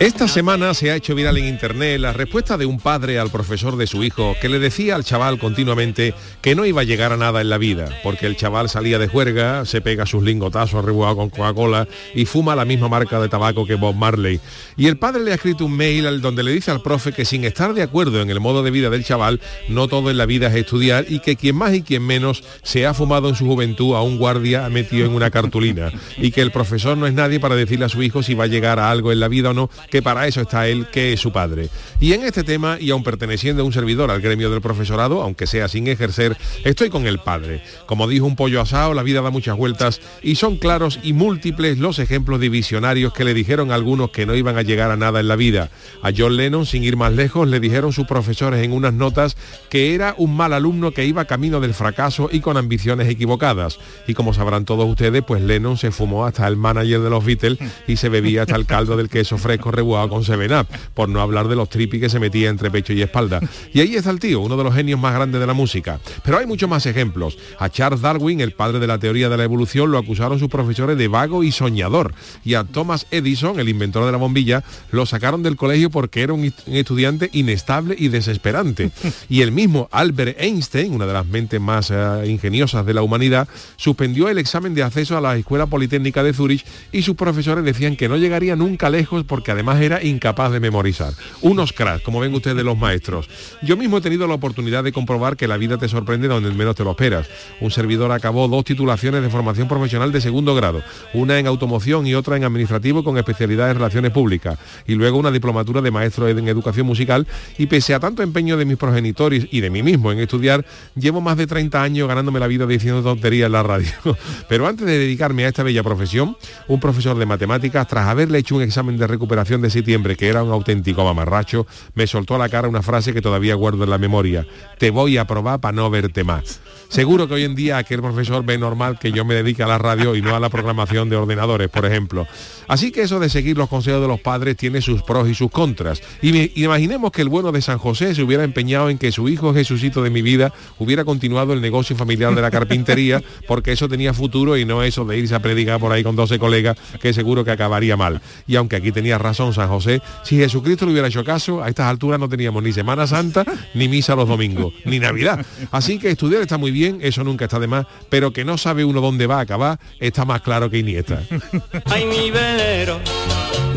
Esta semana se ha hecho viral en internet la respuesta de un padre al profesor de su hijo que le decía al chaval continuamente que no iba a llegar a nada en la vida, porque el chaval salía de juerga, se pega sus lingotazos arrebogados con Coca-Cola y fuma la misma marca de tabaco que Bob Marley. Y el padre le ha escrito un mail donde le dice al profe que sin estar de acuerdo en el modo de vida del chaval, no todo en la vida es estudiar y que quien más y quien menos se ha fumado en su juventud a un guardia metido en una cartulina y que el profesor no es nadie para decirle a su hijo si va a llegar a algo en la vida o no, que para eso está él, que es su padre. Y en este tema, y aun perteneciendo a un servidor al gremio del profesorado, aunque sea sin ejercer, estoy con el padre. Como dijo un pollo asado, la vida da muchas vueltas y son claros y múltiples los ejemplos de visionarios que le dijeron algunos que no iban a llegar a nada en la vida. A John Lennon, sin ir más lejos, le dijeron sus profesores en unas notas que era un mal alumno que iba camino del fracaso y con ambiciones equivocadas. Y como sabrán todos ustedes, pues Lennon se fumó hasta el manager de los Beatles y se bebía hasta el caldo del queso fresco rebuado con Seven Up, por no hablar de los tripis que se metía entre pecho y espalda. Y ahí está el tío, uno de los genios más grandes de la música. Pero hay muchos más ejemplos. A Charles Darwin, el padre de la teoría de la evolución, lo acusaron sus profesores de vago y soñador. Y a Thomas Edison, el inventor de la bombilla, lo sacaron del colegio porque era un estudiante inestable y desesperante. Y el mismo Albert Einstein, una de las mentes más uh, ingeniosas de la humanidad, suspendió el examen de acceso a la Escuela Politécnica de Zurich y sus profesores decían que no llegaría nunca lejos porque además era incapaz de memorizar. Unos cracks, como ven ustedes los maestros. Yo mismo he tenido la oportunidad de comprobar que la vida te sorprende donde menos te lo esperas. Un servidor acabó dos titulaciones de formación profesional de segundo grado, una en automoción y otra en administrativo con especialidad en relaciones públicas, y luego una diplomatura de maestro en educación musical, y pese a tanto empeño de mis progenitores y de mí mismo en estudiar, llevo más de 30 años ganándome la vida diciendo tonterías en la radio. Pero antes de dedicarme a esta bella profesión, un profesor de matemáticas, tras haberle hecho un examen de recuperación de septiembre, que era un auténtico mamarracho, me soltó a la cara una frase que todavía guardo en la memoria. Te voy a probar para no verte más. Seguro que hoy en día aquel profesor ve normal que yo me dedique a la radio y no a la programación de ordenadores, por ejemplo. Así que eso de seguir los consejos de los padres tiene sus pros y sus contras. Y imaginemos que el bueno de San José se hubiera empeñado en que su hijo Jesucito de mi vida hubiera continuado el negocio familiar de la carpintería, porque eso tenía futuro y no eso de irse a predicar por ahí con 12 colegas, que seguro que acabaría mal. Y aunque aquí tenía razón San José, si Jesucristo le hubiera hecho caso, a estas alturas no teníamos ni Semana Santa, ni misa los domingos, ni Navidad. Así que estudiar está muy bien, eso nunca está de más, pero que no sabe uno dónde va a acabar, está más claro que Iniesta. Ay, mi velero,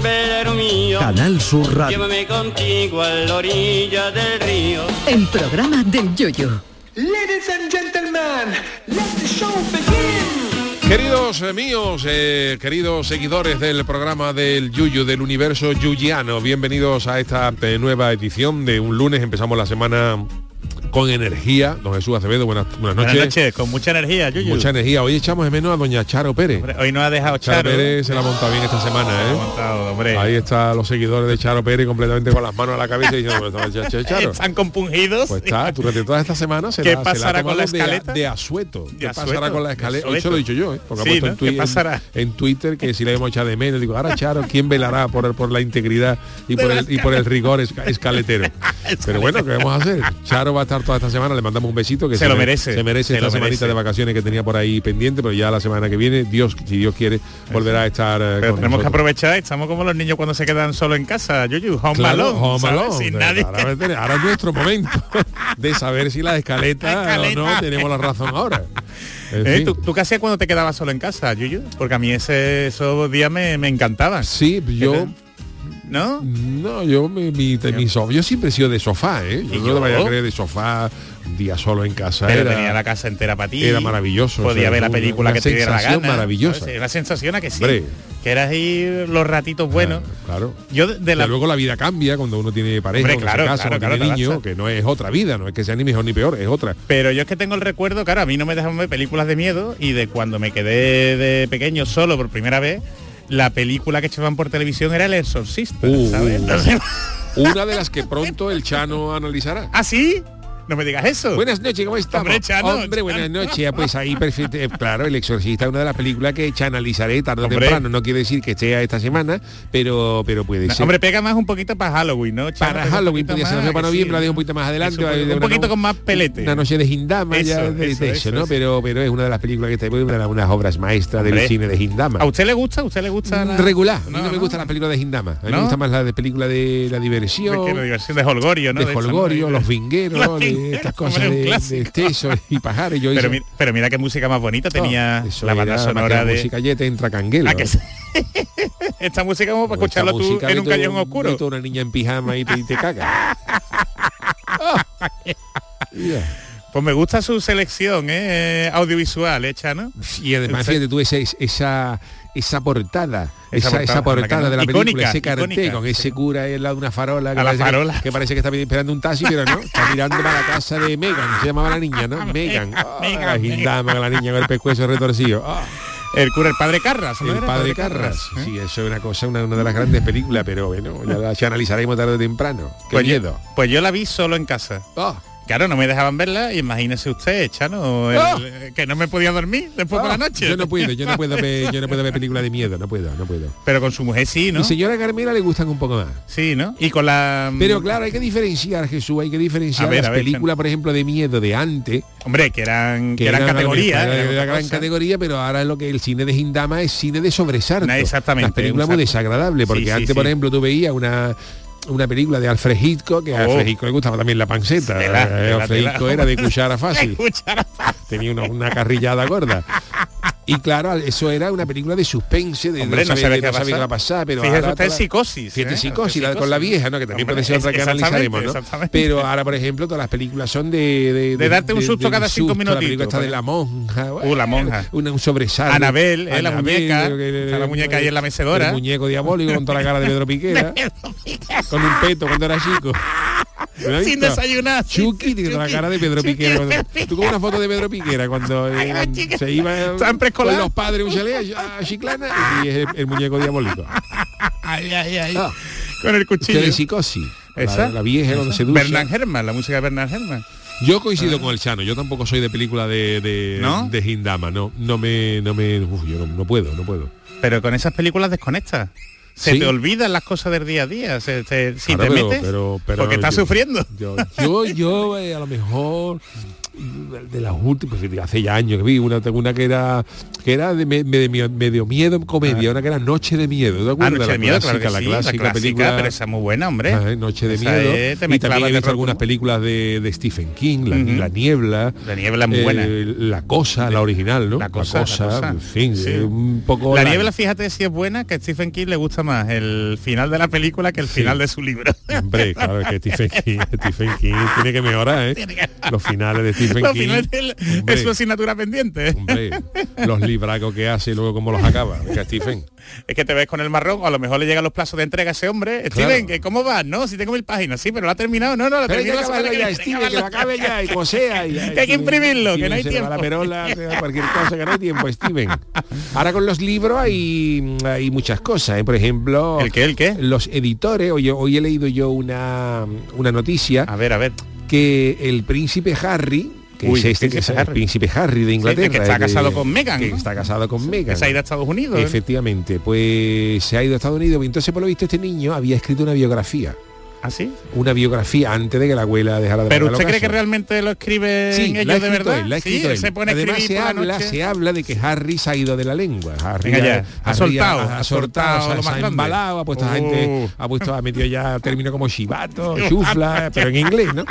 velero mío. Canal Sur Radio. Llévame contigo a la orilla del río. El programa del Yoyo. Ladies and gentlemen, let the show begin. Queridos eh, míos, eh, queridos seguidores del programa del Yuyu, del universo yuyiano, bienvenidos a esta eh, nueva edición de un lunes. Empezamos la semana con energía. Don Jesús Acevedo, buenas, buenas noches. Buenas noches, con mucha energía, Yuyu. Mucha energía. Hoy echamos de menos a doña Charo Pérez. Hombre, hoy no ha dejado Charo, Charo. Pérez se la ha montado bien esta semana, ¿eh? montado, hombre. Ahí están los seguidores de Charo Pérez completamente con las manos a la cabeza y diciendo, "Bueno, Ch- Ch- Charo. Están compungidos. Pues está, durante toda esta semana se ¿Qué la, se la ha pasará con la tomado de- escaleta? De, asueto. ¿Qué De pasará asueto, con la escaleta? asueto. Eso lo he dicho yo, ¿eh? Porque ha puesto ¿no? en, ¿Qué twi- en- pasará? Twitter que si le hemos echado de menos, digo, ahora Charo, ¿quién velará por el, por la integridad y por el, y por el rigor esca- escaletero? Pero bueno, ¿qué vamos a hacer? Charo va a estar toda esta semana, le mandamos un besito que Se lo me- merece, Se merece se esta semanita merece. de vacaciones que tenía por ahí pendiente, pero ya la semana que viene, Dios, si Dios quiere, volverá a estar eh, Pero con tenemos que aprovechar, estamos como los niños cuando se quedan solo en casa, Yuyu, home Claro, alone, home alone. Sin nadie. Ahora, ahora- es nuestro momento de saber si la escaleta, La escaleta. o no tenemos la razón ahora. Eh, fin. ¿tú, tú qué hacías cuando te quedabas solo en casa, Yuyu? Porque a mí ese, esos días me, me encantaban. Sí, yo ¿No? no, yo mi, mi, mi so- yo siempre he sido de sofá, ¿eh? Yo ¿Y no yo? te vaya a creer de sofá Un día solo en casa Pero era, tenía la casa entera para ti. era maravilloso. Podía o sea, ver la película una que te diera la gana. maravillosa. sensación a que sí. Hombre. Que eras ahí los ratitos buenos. Claro. Yo de, de la... Luego la vida cambia cuando uno tiene pareja, Hombre, claro, casa, claro, claro, tiene niño, que no es otra vida, no es que sea ni mejor ni peor, es otra. Pero yo es que tengo el recuerdo, claro, a mí no me dejaban ver películas de miedo y de cuando me quedé de pequeño solo por primera vez, la película que echaban por televisión era El Exorcista, Uh, ¿sabes? Entonces- Una de las que pronto el Chano analizará. ¿Ah, sí? No me digas eso. Buenas noches, ¿cómo estamos? Hombre, Chano, Hombre, buenas noches. Ah, Pues ahí perfecto. eh, Claro, El Exorcista es una de las películas que analizaré tarde o temprano. No quiere decir que esté esta semana, pero pero puede ser. Hombre, pega más un poquito para Halloween, ¿no? Chano? para Halloween podía ser para noviembre, la dejo un poquito más adelante. Eso, un poquito no- con más pelete. Una noche de Hindama, ya de, eso, de eso, eso, ¿no? Pero, pero es una de las películas que está una de las unas obras maestras del Hombre. cine de Hindama. ¿A usted le gusta? ¿A usted le gusta? la- Regular. A mí no, No, me no. gusta la película de Hindama. A mí ¿No? me gusta más la de película de la diversión. que la diversión de Holgorio, ¿no? de ¿no? Holgorio, los vingueros, Los de estas cosas de, de y pajares. Yo Pero, hice- mi- pero mira qué música más bonita tenía Oh, eso la banda sonora de... música ya te entra canguelo. ¿A que sí? Esta música como para esta escucharlo tú en un callejón oscuro. meto una niña en pijama y te, y te caga. Ah. Ya. Pues me gusta su selección ¿eh? audiovisual hecha, ¿no? Y además, fíjate tú, esa, esa, esa portada, Esa esa, esa portada, la de la película, ese cartel con ese cura al lado de una farola, que, la parece, farola. Que, que parece que está esperando un taxi, pero no, está mirando para la casa de Megan, se llamaba la niña, ¿no? Megan. Megan, la la niña con el pescuezo retorcido. Ah, El cura, el padre Carras. ¿no el padre Carras. ¿eh? Sí, eso es una cosa, una, una de las grandes películas, pero bueno, ya la analizaremos tarde o temprano. Qué Pues yo- miedo. Pues yo la vi solo en casa. Ah, Claro, no me dejaban verla y imagínese usted, Chano, el- ¡Ah! que no me podía dormir después por ah, la noche. Yo no puedo, yo no puedo ver, yo no puedo ver películas de miedo, no puedo, no puedo. Pero con su mujer sí, ¿no? Mi señora Carmela le gustan un poco más. Sí, ¿no? Y con la... Pero claro, hay que diferenciar, Jesús, hay que diferenciar ver, las ver, películas, por ejemplo, de miedo de antes, Hombre, que eran, que eran eran categorías. era, era gran categoría, pero ahora es lo que el cine de Hindama es cine de sobresalto. No, exactamente, Las películas muy desagradables, porque Sí, sí, antes, por ejemplo, tú veías una una película de Alfred Hitchcock, que a Oh. Alfred Hitchcock le gustaba también la panceta. Tela, Eh, tela, Alfred tela. Hitchcock era de cuchara fácil. Cuchara Tenía una, una carrillada gorda. Y claro, eso era una película de suspense, de Hombre, no de qué no va a sabía qué va a pasar. pero Fíjese ahora psicosis. Fíjate, ¿eh? psicosis, la- con la vieja, ¿no? Que también Hombre, puede ser otra que analizaremos, ¿no? Pero ahora, por ejemplo, todas las películas son de... De, De darte un susto cada cinco La minutitos, película está de pues. la monja. Uh, la monja. Una, un sobresalto. Anabel, ¿eh? La muñeca. la muñeca ahí en la mecedora. El muñeco diabólico con toda la cara de Pedro Piquera. con un peto cuando era chico. ¿Lo has Sin desayunar. Chucky tiene la cara de Pedro Chucky Piquera. cuando- Tú con una foto de Pedro Piquera cuando eh, se iba preescolar. con los padres un chalet a Chiclana y es el, el muñeco diabólico. Ay, ay, ay. Ah, Con el que cuchillo. de psicosis. ¿Esa? La, la vieja cuando se ducha. Bernard Herrmann, la música de Bernard Herrmann. Yo coincido con el Chano, yo tampoco soy de película de, de, ¿No? de Hindama, no, no me, no me, uf, yo no, no puedo, no puedo. Pero con esas películas desconectas. Se Sí. te olvidan las cosas del día a día. Se- se- si Claro, te pero- metes, pero- pero porque estás yo- sufriendo. Yo, yo, yo, eh, a lo mejor de las últimas, pues, hace ya años que vi una, una que era que era de me- medio, medio miedo comedia, una que era Noche de Miedo, ¿te Ah? Noche la de Miedo, clásica, claro que la sí, clásica, la clásica, película pero esa es muy buena, hombre. Ah, Noche de Esa Miedo. es, y también he visto algunas películas de, de Stephen King, La, Ujú. La Niebla. La niebla es muy buena. eh, la cosa, la original, ¿no? La cosa, la cosa. en fin, Sí. eh, un poco La la- niebla, fíjate si es buena, que a Stephen King le gusta más el final de la película que el Sí. final de su libro. Hombre, claro, que Stephen King, Stephen King tiene que mejorar, ¿eh? Los finales de Stephen finales del- hombre. es su asignatura pendiente. Hombre, los libracos que hace y luego cómo los acaba. Venga, Stephen. Es que te ves con el marrón, a lo mejor le llegan los plazos de entrega a ese hombre. Steven, ¿que ¿cómo vas? No, si tengo mil páginas, sí, pero lo ha terminado. No, no, lo hay que la que ya. Steven, que lo acabe ya y como sea. y Que hay que imprimirlo, que no hay tiempo. La perola, cualquier cosa, que no hay tiempo, Steven. Ahora con los libros hay, hay muchas cosas, ¿eh? por ejemplo... ¿El qué, el qué? Los editores, hoy, hoy he leído yo una, una noticia A ver, a ver. Que el príncipe Harry, que Uy, es este, que es el Harry. príncipe Harry de Inglaterra, que está de- casado con Meghan, que ¿no? está casado con Meghan, Que se ha ido a Estados Unidos. ¿eh? efectivamente, pues se ha ido a Estados Unidos entonces por lo visto este niño había escrito una biografía, ¿Ah, sí? una biografía antes de que la abuela dejara de Pero usted cree que realmente lo escriben Sí, ellos la de verdad? él, la ha sí, él se pone a Además se habla, se habla de que Harry se ha ido de la lengua. Harry Venga ya, ha, soltado, ha, ha ha soltado, soltado se, lo se más ha embalado, ha puesto a Uh. gente, ha puesto, ha metido ya término como chivato, chufla, pero en inglés, ¿no?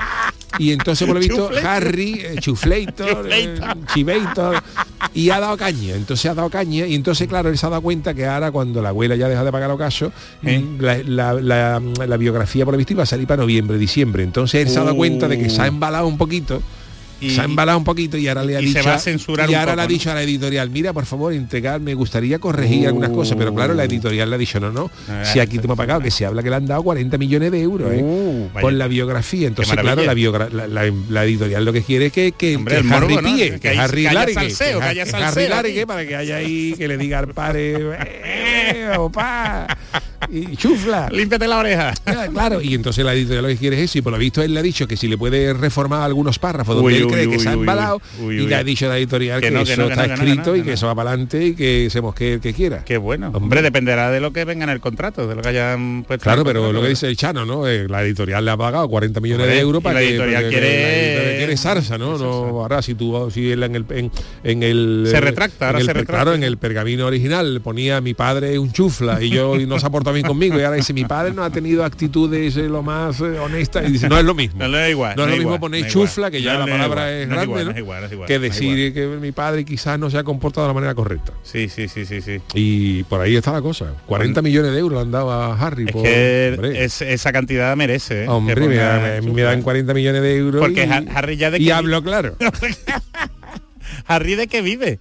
Y entonces por lo visto Chufle. Harry, eh, chuflator, eh, chivator, y ha dado caña, entonces ha dado caña, y entonces claro, él se ha dado cuenta que ahora cuando la abuela ya deja de pagar ocaso, ¿Eh? la, la- la- la biografía por visto iba a salir para noviembre, diciembre. Entonces él se ha dado cuenta de que se ha embalado un poquito y- se ha embalado un poquito y ahora le ha y se dicho va a censurar y ahora poco, le ha ¿no? dicho a la editorial mira por favor entregar me gustaría corregir algunas cosas pero claro la editorial le ha dicho no no Ah, si aquí te hemos pagado que se habla que le han dado 40 millones de euros ¿eh? Uh, por la biografía entonces claro la, maravilla. biogra- la, la- la editorial lo que quiere es que, que, Hombre, que el morbo, Harry Que que, Harry que largue salseo, Harry largue para que haya ahí que le diga al padre eh, opa y chufla Límpiate la oreja. Claro, y entonces la editorial lo que quiere es eso, y por lo visto él le ha dicho que si le puede reformar algunos párrafos donde Uy, él uy, cree que uy, se ha embalado, y le ha dicho la editorial que, Que no, que eso no, que está no, escrito y que eso va para adelante y que se mosquee el que quiera. Qué bueno. Hombre. Dependerá de lo que venga en el contrato, de lo que hayan puesto. Claro, pero lo que dice el Chano, ¿no? Eh, la editorial le ha pagado 40 millones de euros para la que editorial quiere- la editorial quiere salsa, ¿no? no ahora si tú si él en el en, en el Se retracta, ahora el se retracta. Claro, en el pergamino original ponía mi padre un chufla y yo y no se ha conmigo y ahora dice mi padre no ha tenido actitudes eh, lo más eh, honestas y dice no es lo mismo. No, no es igual. No es lo mismo poner igual. chufla, que ya la palabra es grande, que decir que mi padre quizás no se ha comportado de la manera correcta. Sí, sí, sí, sí, sí. Y por ahí está la cosa. 40 millones de euros le han dado a Harry. Es por- que hombre. es- esa cantidad merece. ¿eh? Hombre, me, da- dan 40 millones de euros. Porque y, Ha- Harry ya de y que- hablo claro. Harry de qué vive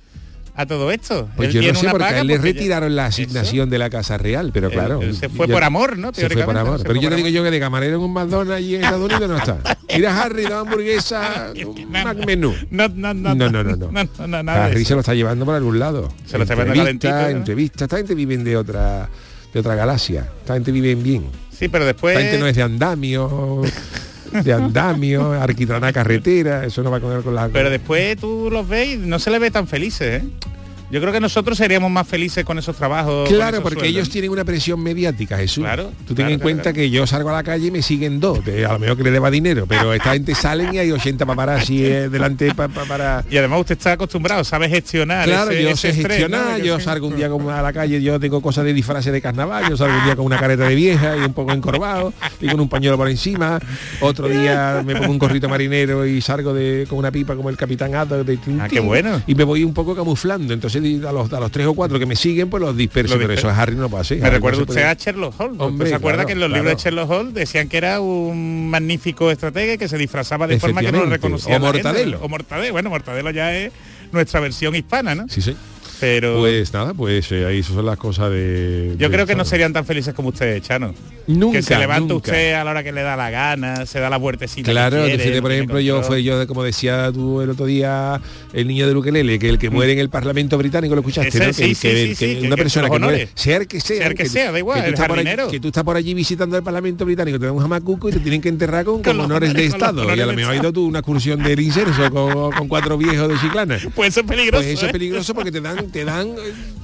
a todo esto. Pues Él yo no tiene sé una porque a él le retiraron la Eso. asignación de la Casa Real, pero Él- claro. él se fue yo- por amor, ¿no? Se fue por amor. se Pero yo te digo amor. yo que de camarero en un McDonald's allí en Estados Unidos no está. Mira Harry, da hamburguesa, un Mac menú. No, no, no, No, no, no, no. no, no, no, nada Harry eso. se lo está llevando por algún lado. Se lo está llevando calentito, ¿no? entrevista. Esta gente viven de otra de otra galaxia. Esta gente vive bien. Sí, pero después... Esta gente no es de andamio, de andamio, arquitrana carretera, eso no va con con la Pero después tú los ves y no se les ve tan felices, ¿eh? Yo creo que nosotros seríamos más felices con esos trabajos. Claro, esos porque sueldos. ellos tienen una presión mediática, Jesús. Claro, Tú ten claro, en cuenta claro. que yo salgo a la calle y me siguen dos. de- a lo mejor que le deba dinero, pero esta gente salen y hay 80 paparazzi eh, delante pa- pa- para... Y además usted está acostumbrado, sabe gestionar. Claro, ese- yo ese sé estrés, gestionar, ¿no? Que yo salgo un día como a la calle, yo tengo cosas de disfraces de carnaval, yo salgo un día con una careta de vieja y un poco encorvado y con un pañuelo por encima, otro día me pongo un gorrito marinero y salgo de, con una pipa como el capitán Ato de Ah, qué bueno. y me voy un poco camuflando, entonces a los, a los tres o cuatro que me siguen pues los disperso, Lo pero eso a Harry no pasa. Me recuerda usted a Sherlock Holmes. ¿Usted Hombre, ¿Se acuerda claro, que en los claro. libros de Sherlock Holmes decían que era un magnífico estratega que se disfrazaba de forma que no lo reconocía O la gente? Mortadelo. O Mortadelo. Bueno, Mortadelo ya es nuestra versión hispana, ¿no? Sí, sí. Pero Pues nada, pues eh, ahí son las cosas de... yo de creo que no serían tan felices como ustedes, Chano. Nunca, que se levanta nunca. usted a la hora que le da la gana, se da la vueltecita. Claro, que quiere, por ejemplo, yo fue yo, como decía tú el otro día, el niño de Ukelele, que el que muere en el Parlamento británico, lo escuchaste, Ese, ¿no? sí, que, sí, que- sí, que una persona que muere, sea el que sea, Sea el que sea, da igual, tú el allí- que tú estás por allí visitando el Parlamento británico, te dan un jamacuco y te tienen que enterrar con, Con honores de honores, Estado. Y a lo de mejor has Estado. ido tú una excursión del incenso con, con cuatro viejos de Chiclana. Pues eso es peligroso. Pues eso es ¿eh? peligroso porque te dan, te dan eh,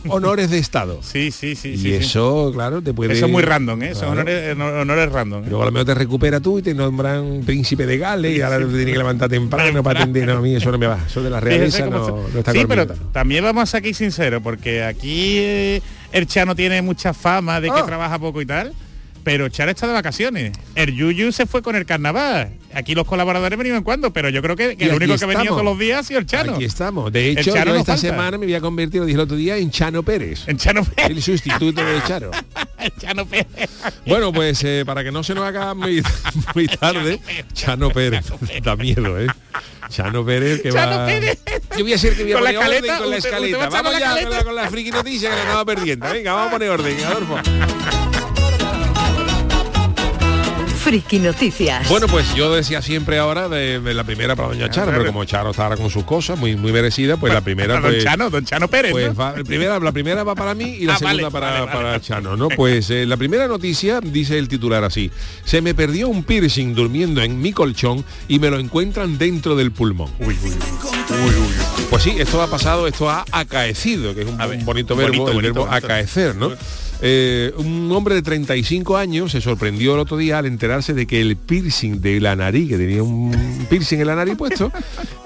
honores de Estado. Sí, sí, sí. y sí, sí. eso, claro, te puede... Eso es muy random, ¿eh? Son honores, honores random. ¿eh? Luego a lo mejor te recupera tú y te nombran príncipe de Gales y ahora te tienes que levantar temprano para atender. No, a mí eso no me va. Eso de la realeza no, no está sí, pero también vamos a ser aquí sinceros, porque aquí eh, el Chano tiene mucha fama de que Oh. trabaja poco y tal, pero Chano está de vacaciones. El Yuyu se fue con el carnaval. Aquí los colaboradores venían cuando, pero yo creo que, el único que venía estamos. todos los días ha sido el Chano. Aquí estamos. De hecho, Chano yo no esta falta. semana me voy a convertir, lo dije el otro día, en Chano Pérez. El Chano Pérez. El sustituto de Charo. El Chano Pérez. Bueno, pues eh, para que no se nos haga muy, muy tarde, Chano Pérez. Da miedo, ¿eh? Chano Pérez que Chano va... Pérez. Yo voy a ser que voy a Con la poner orden escaleta, con la usted- usted escaleta. Vamos la ya con la, con la friki noticia que la estaba perdiendo. Venga, vamos a poner orden, Adolfo. Friki Noticias. Bueno, pues yo decía siempre ahora de, de la primera para Doña Charo, pero como Charo está ahora con sus cosas muy muy merecida, pues la primera don pues, Chano, don Chano Pérez. pues ¿no? va- la primera la primera va para mí y la Ah, segunda vale, para, vale, para vale. Chano, ¿no? Pues eh, la primera noticia dice el titular así: se me perdió un piercing durmiendo en mi colchón y me lo encuentran dentro del pulmón. Uy, uy, uy. Pues sí, esto ha pasado, esto ha acaecido, que es un, A ver, un bonito bonito, verbo, el bonito, verbo bonito. acaecer, ¿no? Eh, un hombre de 35 años se sorprendió el otro día al enterarse de que el piercing de la nariz, que tenía un piercing en la nariz puesto,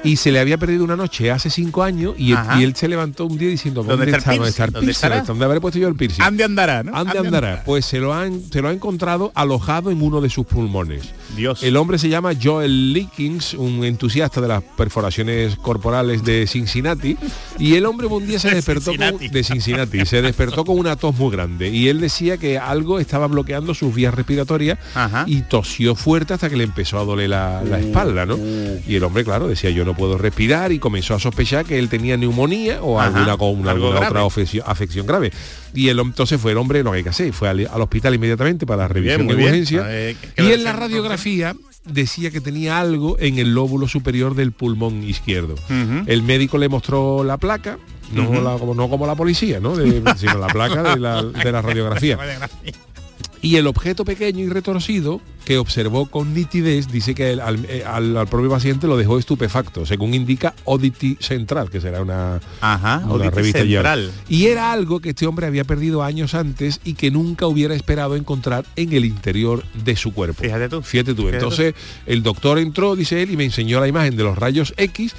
y se le había perdido una noche hace cinco años y, él se levantó un día diciendo, ¿Dónde ¿dónde, está ¿dónde está el piercing? ¿Dónde estará? ¿Dónde habré puesto yo el piercing? Ande andará, ¿no? Ande andará. Pues se lo, han, se lo ha encontrado alojado en uno de sus pulmones. Dios. El hombre se llama Joel Leakins, un entusiasta de las perforaciones corporales de Cincinnati, y el hombre un día se De despertó con, de Cincinnati, se despertó con una tos muy grande y él decía que algo estaba bloqueando sus vías respiratorias Ajá. y tosió fuerte hasta que le empezó a doler la, la espalda, ¿no? Y el hombre, claro, decía yo no puedo respirar y comenzó a sospechar que él tenía neumonía o Ajá, alguna, con- algo alguna otra grave. afección grave. Y el, entonces fue el hombre, lo que hay que hacer, fue al, al hospital inmediatamente para la bien, revisión de urgencia. Eh, ¿qué y en la radiografía decía que tenía algo en el lóbulo superior del pulmón izquierdo. El médico le mostró la placa, no, la- como, no como la policía, ¿no? De- sino la placa de la, de la radiografía. Y el objeto pequeño y retorcido que observó con nitidez dice que el- al, eh, al- al propio paciente lo dejó estupefacto, según indica Oddity Central, que será una, Ajá, una Oddity revista. Central. Y era algo que este hombre había perdido años antes y que nunca hubiera esperado encontrar en el interior de su cuerpo. Fíjate tú. Fíjate tú. Fíjate Entonces el doctor entró, dice él, y me enseñó la imagen de los rayos X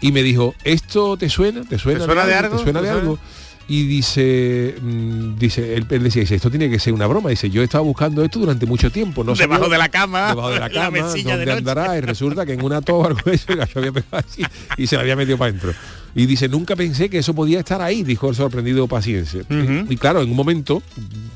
y me dijo, ¿esto te suena? ¿Te suena, ¿Te suena de algo? ¿Te suena ¿Te de algo? Y dice, mm, dice, él, él decía, dice, esto tiene que ser una broma. Dice, yo he estado buscando esto durante mucho tiempo. No Debajo sabía- de la cama, Debajo de la la cama, de donde andará. Y resulta que en una toba algo de eso, el gallo había pegado así y se la había metido para adentro. Y dice, nunca pensé que eso podía estar ahí, dijo el sorprendido paciente. Ujú. Y claro, en un momento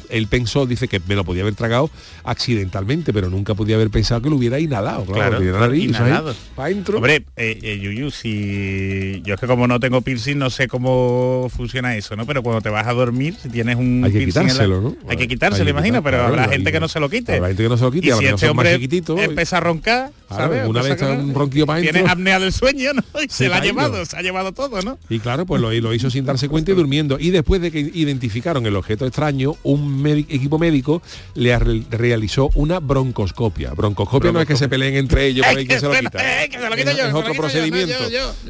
él pensó, dice que me lo podía haber tragado accidentalmente, pero nunca podía haber pensado que lo hubiera inhalado. Claro, Claro, ahí, inhalado. adentro. Hombre, eh, eh, Yuyu, si yo es que como no tengo piercing no sé cómo funciona eso, ¿no? Pero cuando te vas a dormir, si tienes un hay que piercing la- quitárselo, ¿no? Hay que quitárselo, Hay que imagino, quitar- pero claro, habrá gente que no se lo quite. Habrá gente que no se lo quite, y si no este más hombre chiquititos, empieza a roncar, una vez está no- un ronquido para Tiene apnea del sueño, ¿no? Y se, Se la ha llevado, se ha llevado todo, ¿no? Y claro, pues lo, lo hizo sin darse cuenta y durmiendo. Y después de que identificaron el objeto extraño, un equipo médico le realizó una broncoscopia. Broncoscopia no es que se peleen entre ellos para ver quién se lo quita. eh, que es, otro procedimiento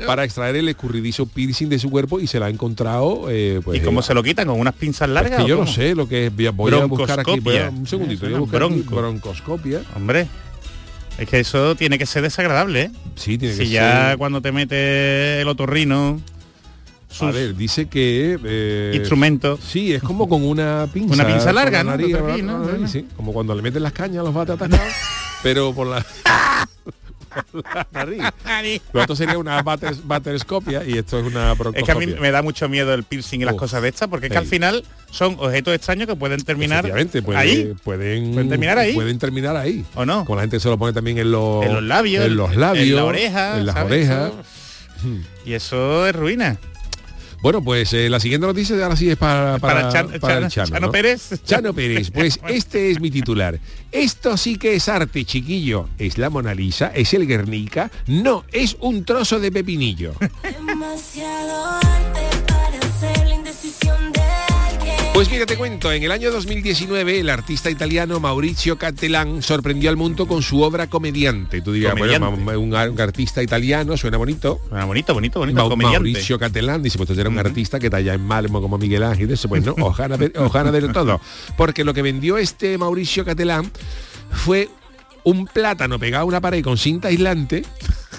para extraer el escurridizo piercing de su cuerpo y se la ha encontrado. eh, pues, ¿Y cómo eh, se lo quitan? ¿Con unas pinzas es largas? que yo no sé lo que es. Voy a- Voy a buscar aquí. voy a- Broncoscopia. un segundito. Voy a buscar broncoscopia. Hombre, es que eso tiene que ser desagradable, ¿eh? Sí, tiene que Si ya ser- cuando te mete el otorrino, A ver, dice que... eh, instrumentos, Sí, es como con una pinza. Una pinza larga, la ¿no? como cuando le meten las cañas a los bates atascados, pero por la, la nariz. Lo otro sería una bater, baterscopia y esto es una Es que a mí me da mucho miedo el piercing y las Uf, cosas de estas, porque es que al final son objetos extraños que pueden terminar puede- ahí, pueden, Pueden terminar ahí. Pueden terminar ahí. ¿o no? Como la gente se lo pone también en los, en los labios, en los labios, en la oreja, en las ¿sabes? orejas. Eso- Y eso es ruina. Bueno, pues eh, la siguiente noticia ahora sí es para, para, Para, Chan- para Chan- el Chano, Chano ¿no? Pérez. Chano Pérez, pues este es mi titular. Esto sí que es arte, chiquillo. ¿Es la Mona Lisa? ¿Es el Guernica? No, es un trozo de pepinillo. Demasiado arte Pues mira, te cuento, en el año 2019 el artista italiano Maurizio Cattelan sorprendió al mundo con su obra Comediante. Tú dirías, bueno, ma- un, artista italiano, suena bonito. Ah, bonito, bonito, bonito. Mau- comediante. Mauricio Catalán dice, pues tú eres un artista que talla en mármol como Miguel Ángel, eso pues no, ojana de, ojana de todo. Porque lo que vendió este Mauricio Catalán fue un plátano pegado a una pared con cinta aislante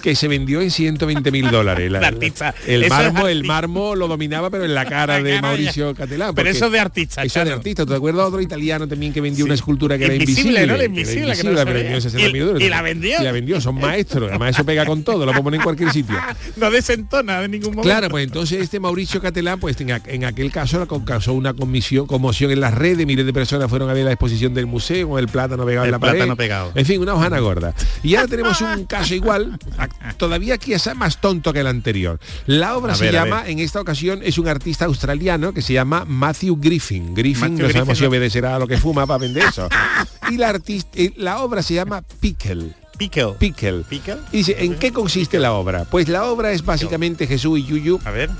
que se vendió en 120 mil dólares. La- artista. El marmo, el marmo lo dominaba, pero en la cara La de Mauricio Catalán. Pero eso es de artista. Eso de Chano. artista. ¿Te acuerdas de otro italiano también que vendió Sí. una escultura que era Invisible, era invisible, que no invisible, se pero veía. vendió en 60 Y- la vendió. Y la vendió, son maestros. Además eso pega con todo, lo puedo poner en cualquier sitio. No desentona de ningún momento. Claro, pues entonces este Mauricio Catalán, pues en, en aquel caso la causó una comisión, conmoción en las redes, miles de personas fueron a ver la exposición del museo con el plátano pegado El en la pared. plátano pegado. En fin, una hojana gorda. Y ahora tenemos un caso igual, todavía quizá más tonto que el anterior. La obra A se ver, llama, en esta ocasión, es un artista australiano que se llama Matthew Griffin. Griffin, Matthew no sabemos si obedecerá a lo que fuma para vender eso. Y la, artista, eh, la obra se llama Pickle. Pickle. Pickle. Pickle. Y dice, ¿en qué consiste la obra? Pues la obra es básicamente Jesús y Yuyu A ver.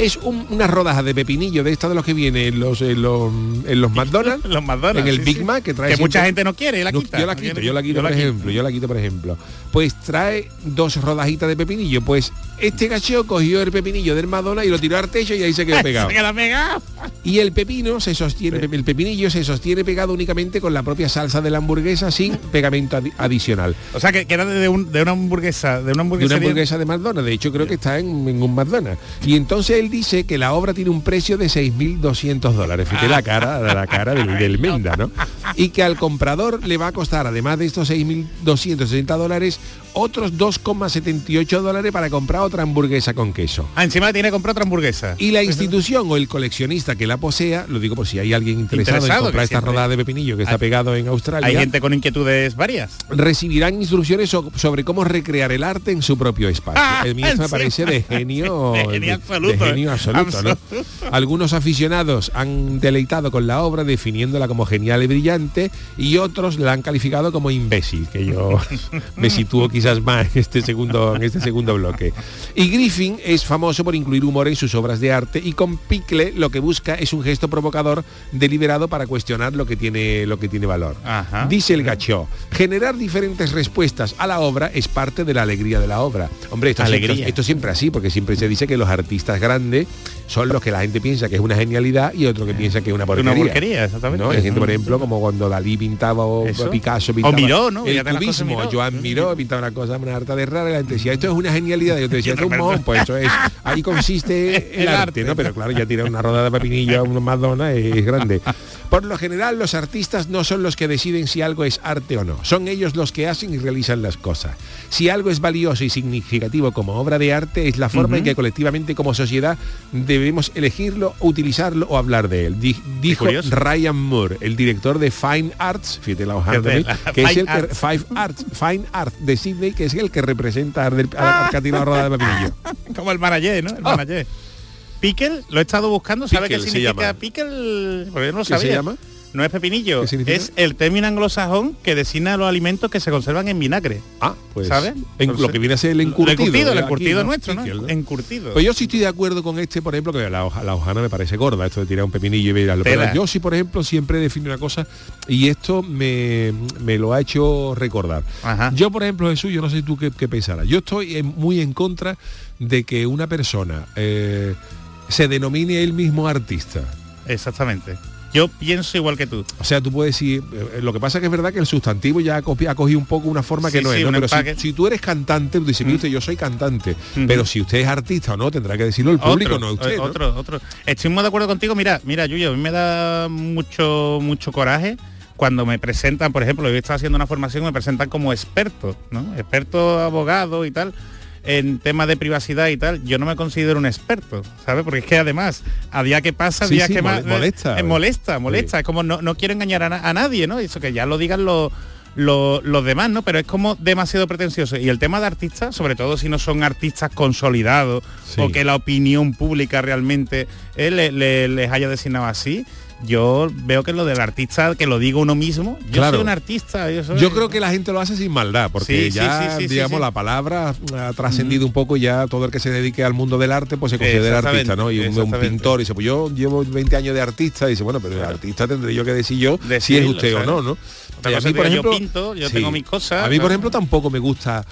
Es un- una rodaja de pepinillo de esta de los que viene en los en los, en los McDonald's Los McDonald's. en el sí, Big sí. Mac que trae Que mucha gente no quiere la No, quita. yo la No quito quiere- yo la quito por ejemplo yo la quito por ejemplo pues trae dos rodajitas de pepinillo pues este gacheo cogió el pepinillo del Madonna y lo tiró al techo y ahí se quedó pegado Se queda pegado. y el pepino se sostiene el pepinillo se sostiene pegado únicamente con la propia salsa de la hamburguesa sin pegamento adi- adicional O sea, que, que era de, un- de una hamburguesa, de una de una hamburguesa. de McDonald's. De hecho, creo que está en, en un McDonald's. Y entonces dice que la obra tiene un precio de 6.200 dólares. Fíjate la cara, la cara del Menda, ¿no? Y que al comprador le va a costar, además de estos 6.260 dólares, otros 2,78 dólares para comprar otra hamburguesa con queso. Ah, encima tiene que comprar otra hamburguesa. Y la institución o el coleccionista que la posea, lo digo por si hay alguien interesado, Interesado, en comprar esta rodada de pepinillo que está pegado en Australia, Hay gente con inquietudes varias. recibirán instrucciones so- sobre cómo recrear el arte en su propio espacio. Ah, el mío me parece de genio, De genio absoluto, de genio ¿eh? absoluto, ¿no? Algunos aficionados han deleitado con la obra definiéndola como genial y brillante y otros la han calificado como imbécil, que yo me sitúo quizás más en este segundo en este segundo bloque. Y Griffin es famoso por incluir humor en sus obras de arte y con Pickle lo que busca es un gesto provocador deliberado para cuestionar lo que tiene lo que tiene valor. Ajá. Dice el gacho, generar diferentes respuestas a la obra es parte de la alegría de la obra. Hombre, esto, Alegría. siempre, esto siempre así, porque siempre se dice que los artistas grandes son los que la gente piensa que es una genialidad y otro que piensa que es una porquería. Una porquería, exactamente. ¿no? Hay gente, por ejemplo, como cuando Dalí pintaba o Eso. Picasso O pintaba Miró, ¿no? el cubismo, Miró. Joan Miró pintaba una cosa, una harta de rara, y la gente decía, esto es una genialidad, y yo te decía, esto es un mojón, pues eso es, ahí consiste el, El arte, arte. ¿no? Pero claro, ya tirar una roda de pepinillo a una Madonna es grande. Por lo general, los artistas no son los que deciden si algo es arte o no. Son ellos los que hacen y realizan las cosas. Si algo es valioso y significativo como obra de arte, es la forma en que colectivamente como sociedad debemos elegirlo, utilizarlo o hablar de él. Di- dijo. Ryan Moore, el director de Fine Arts, fíjate la hoja de que es el que, Arts. Five Arts, Fine Art de Sydney, que es el que representa tirado la roda de pepinillo. Como el Marayé, ¿no? El. Marayé. Pickle, lo he estado buscando, ¿sabe Pickle qué significa pickle? Porque yo no lo ¿Qué se sabía. llama? No es pepinillo, es el término anglosajón que designa los alimentos que se conservan en vinagre. Ah, pues ¿Sabes? lo que viene a ser el El encurtido. encurtido, el encurtido nuestro, ¿no? Pickle, Encurtido. Pues yo sí estoy de acuerdo con este, por ejemplo, que la, hoja, la hojana me parece gorda, esto de tirar un pepinillo y mirarlo. Pero yo sí, por ejemplo, siempre defino una cosa y esto me, me lo ha hecho recordar. Ajá. Yo, por ejemplo, Jesús, yo no sé tú qué, qué pensarás. Yo estoy en- muy en contra de que una persona eh, se denomine él mismo artista. Exactamente. Yo pienso igual que tú. O sea, tú puedes decir, eh, lo que pasa es que es verdad que el sustantivo ya ha, cogido un poco una forma que no sí, es, ¿no? un Pero si, tú eres cantante, tú dices, mire usted, yo soy cantante, Ujú. pero si usted es artista o no, tendrá que decirlo el público, otro, no usted. ¿no? otro, otro. Estoy muy de acuerdo contigo. Mira, mira, Yuyo, a mí me da mucho, mucho coraje cuando me presentan, por ejemplo, yo estaba haciendo una formación, me presentan como experto, ¿no? Experto abogado y tal en temas de privacidad y tal, yo no me considero un experto, ¿sabes? Porque es que además, a día que pasa, sí, que más... molesta. eh, molesta, molesta. Es como no, no quiero engañar a, na- a nadie, ¿no? Eso que ya lo digan los lo- los demás, ¿no? Pero es como demasiado pretencioso. Y el tema de artistas, sobre todo si no son artistas consolidados o que la opinión pública realmente eh, le- le- les haya designado así, yo veo que lo del artista, que lo diga uno mismo, yo Claro. soy un artista. Yo, soy- Yo creo que la gente lo hace sin maldad, porque Sí, ya, sí, sí, sí, digamos, la palabra ha trascendido un poco y ya todo el que se dedique al mundo del arte, pues se considera artista, ¿no? Y un, pintor dice, pues yo llevo 20 años de artista, y dice, bueno, pero el artista tendré yo que decir yo si es Decirlo, usted o no, ¿no? Otra Y a mí, por ejemplo, yo pinto, yo tengo mis cosas. A mí, por ejemplo, tampoco me gusta,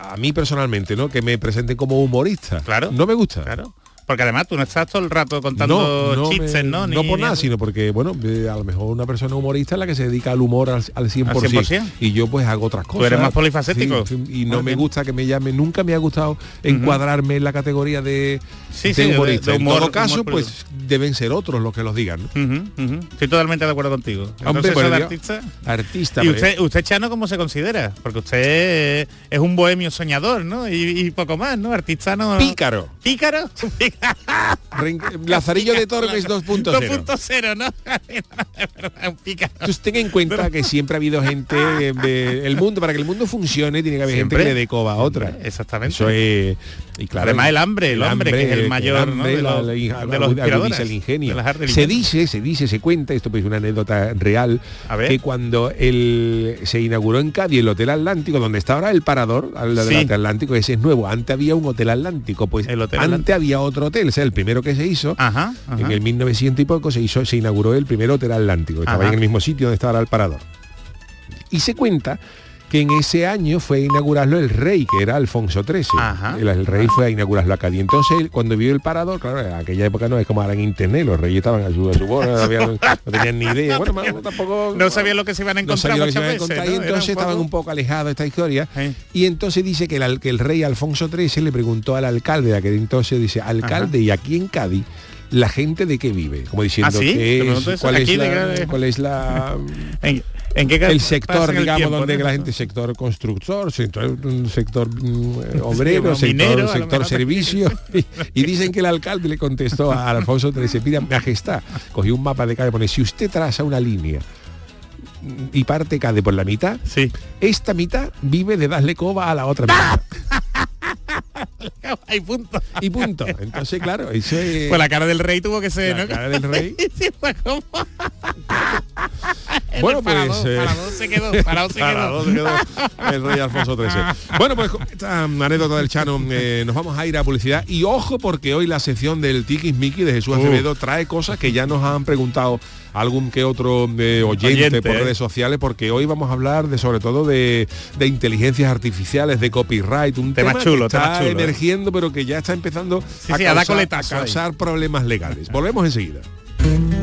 a mí personalmente, ¿no? Que me presenten como humorista. Claro. No me gusta. Claro. Porque además tú no estás todo el rato contando chistes, me- ¿no? Ni- no por ni nada, sino porque, bueno, eh, a lo mejor una persona humorista es la que se dedica al humor al, al 100%, 100%. y yo pues hago otras cosas. eres más polifacético. Sí, y no me gusta que me llame, nunca me ha gustado encuadrarme en la categoría de, Sí, de sí, humorista. de humor- en todo caso, pues deben ser otros los que los digan. Estoy totalmente de acuerdo contigo. Hombre, Entonces, por eso de artista... Artista. ¿Y pero- usted, usted, Chano, cómo se considera? Porque usted es un bohemio soñador, ¿no? Y, y poco más, ¿no? Artista no... Pícaro. ¿Pícaro? Lazarillo de Tormes 2.0. 2.0, ¿no? Entonces ten en cuenta que siempre ha habido gente de- el mundo, para que el mundo funcione tiene que haber gente que le dé coba a otra. Exactamente. Eso es. Y claro, Además, el hambre, el hambre, que es el mayor, ¿no? hambre, de los- de los agudiza el ingenio. de del Se dice, se dice, se cuenta, esto pues es una anécdota real, A ver. que cuando el, se inauguró en Cádiz el Hotel Atlántico, donde está ahora el parador, al del Sí. Atlántico, ese es nuevo. Antes había un Hotel Atlántico, pues El Hotel antes Atlántico. había otro hotel, o sea, el primero que se hizo. Ajá, ajá. En el 1900 y poco se hizo, se inauguró el primer hotel atlántico, que estaba Ajá. en el mismo sitio donde estaba el parador. Y se cuenta que en ese año fue a inaugurarlo el rey, que era Alfonso XIII. Ajá. El, el rey fue a inaugurarlo acá. Y entonces, él, cuando vio el parador, claro, en aquella época no es como ahora en internet, los reyes estaban a su, a su bola, no, había- no tenían ni idea. Bueno, más- tampoco... No sabía lo que se iban a no encontrar muchas veces, ¿no? y entonces un poco- estaban un poco alejados de esta historia. Sí. Y entonces dice que el, que el rey Alfonso XIII le preguntó al alcalde de aquel entonces, dice, alcalde, ¿y aquí en Cádiz? ¿La gente de qué vive? Como diciendo ¿Ah, es- la, cuál es la En- ¿En qué el sector, el digamos, tiempo, donde no? la gente, sector constructor, sector, mm, obrero, bueno, sector, minero, sector servicio. Y, y dicen que el alcalde le contestó a Alfonso XIII, mira, majestad, cogió un mapa de calle y pone, si usted traza una línea y parte cae por la mitad, Sí. esta mitad vive de darle coba a la otra mitad. Hay punto. Y punto. Entonces, claro, eso es... Pues la cara del rey tuvo que ser, la ¿no? cara del rey. Sí, Bueno, pues... dos, eh, para dos se quedó, para dos se quedó. se quedó el rey Alfonso XIII. Bueno, pues con esta anécdota del Chano eh, nos vamos a ir a publicidad y ojo porque hoy la sección del Tiki Miki de Jesús. Acevedo trae cosas que ya nos han preguntado algún que otro eh, oyente, Oyente, por eh. redes sociales porque hoy vamos a hablar de sobre todo de, de inteligencias artificiales, de copyright, un Tema tema, chulo, que está tema chulo, eh. emergiendo pero que ya está empezando Sí, sí, a dar causar, a ahí. causar problemas legales. Volvemos enseguida.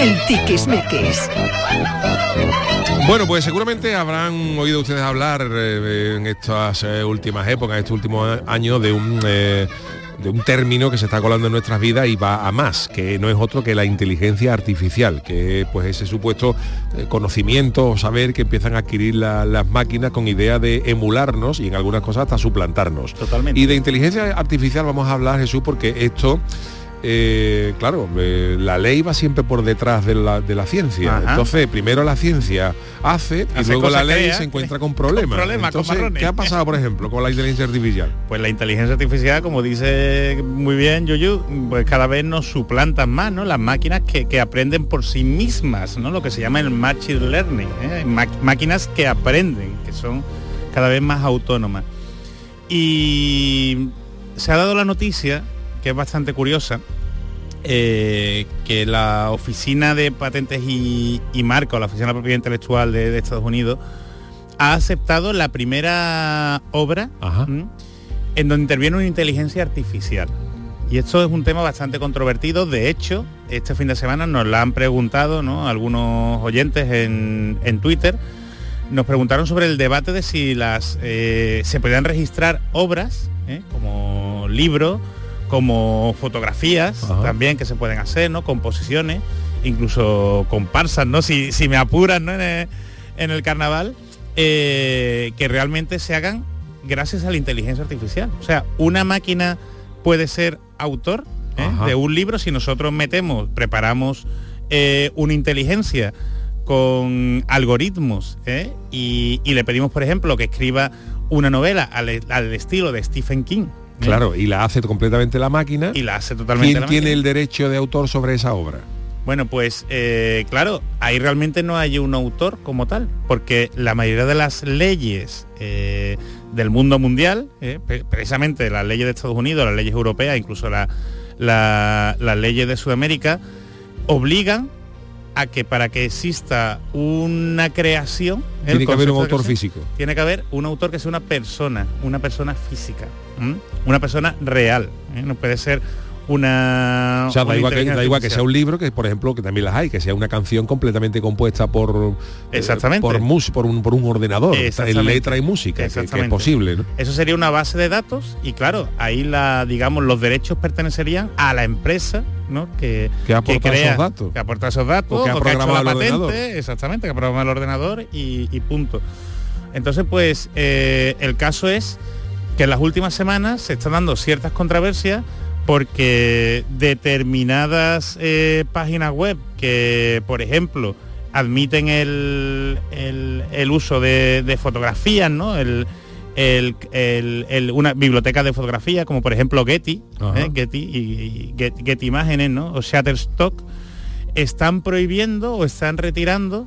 El Tiquismiquis. Bueno, pues seguramente habrán oído ustedes hablar eh, en estas eh, últimas épocas, en estos últimos años, de un, eh, de un término que se está colando en nuestras vidas y va a más, que no es otro que la inteligencia artificial, que pues ese supuesto eh, conocimiento o saber que empiezan a adquirir la- las máquinas con idea de emularnos y en algunas cosas hasta suplantarnos. Totalmente. Y de inteligencia artificial vamos a hablar, Jesús, porque esto... eh, claro, eh, la ley va siempre por detrás de la, de la ciencia. Ajá. Entonces, primero la ciencia hace y luego la ley se encuentra con problemas. problemas, Entonces. ¿Qué ha pasado, por ejemplo, con la inteligencia artificial? Pues la inteligencia artificial, como dice muy bien Yuyu, pues cada vez nos suplantan más, ¿no? Las máquinas que, que aprenden por sí mismas, ¿no? Lo que se llama el machine learning, ¿eh? Máquinas que aprenden, que son cada vez más autónomas. Y se ha dado la noticia, que es bastante curiosa, eh, que la Oficina de Patentes y, y Marca, o la Oficina de Propiedad Intelectual de, de Estados Unidos, ha aceptado la primera obra ¿m? en donde interviene una inteligencia artificial. Y esto es un tema bastante controvertido. De hecho, este fin de semana nos la han preguntado ¿no? algunos oyentes en, en Twitter. Nos preguntaron sobre el debate de si las eh, se podían registrar obras, ¿eh? como libros, como fotografías también que se pueden hacer, ¿no? Composiciones, incluso comparsas, ¿no? Si, si me apuran ¿no? en, el, en el carnaval, eh, que realmente se hagan gracias a la inteligencia artificial. O sea, una máquina puede ser autor ¿eh? De un libro si nosotros metemos, preparamos eh, una inteligencia con algoritmos ¿eh? y, y le pedimos, por ejemplo, que escriba una novela al, al estilo de Stephen King. Claro, y la hace completamente la máquina. Y la hace totalmente ¿Quién la tiene máquina. el derecho de autor sobre esa obra? Bueno, pues eh, claro, ahí realmente no hay un autor como tal, porque la mayoría de las leyes eh, del mundo mundial, eh, pre- precisamente las leyes de Estados Unidos, las leyes europeas, incluso la- la- las leyes de Sudamérica, obligan a que para que exista una creación, el Tiene que haber un autor creación, físico. Tiene que haber un autor que sea una persona, una persona física, ¿m? una persona real. ¿eh? No puede ser una. O sea, da igual, que, inteligencia da igual que sea un libro, que por ejemplo, que también las hay, que sea una canción completamente compuesta por eh, Exactamente. por, mus- por, un, por un ordenador, en letra y música, que- que, es posible. ¿no? Eso sería una base de datos y claro, ahí la, digamos, los derechos pertenecerían a la empresa, ¿no? Que, Que aporta crea- esos datos. Que aporta esos datos, O que ha programado la el patente, ordenador. exactamente, que ha programado el ordenador y, y punto. Entonces, pues, eh, el caso es que en las últimas semanas se están dando ciertas controversias porque determinadas eh, páginas web que, por ejemplo, admiten el, el- el uso de, de fotografías, ¿no? El, el- una biblioteca de fotografía, como por ejemplo Getty. ¿eh? Getty y, y Get, Getty Imágenes, ¿no? O Shutterstock, están prohibiendo o están retirando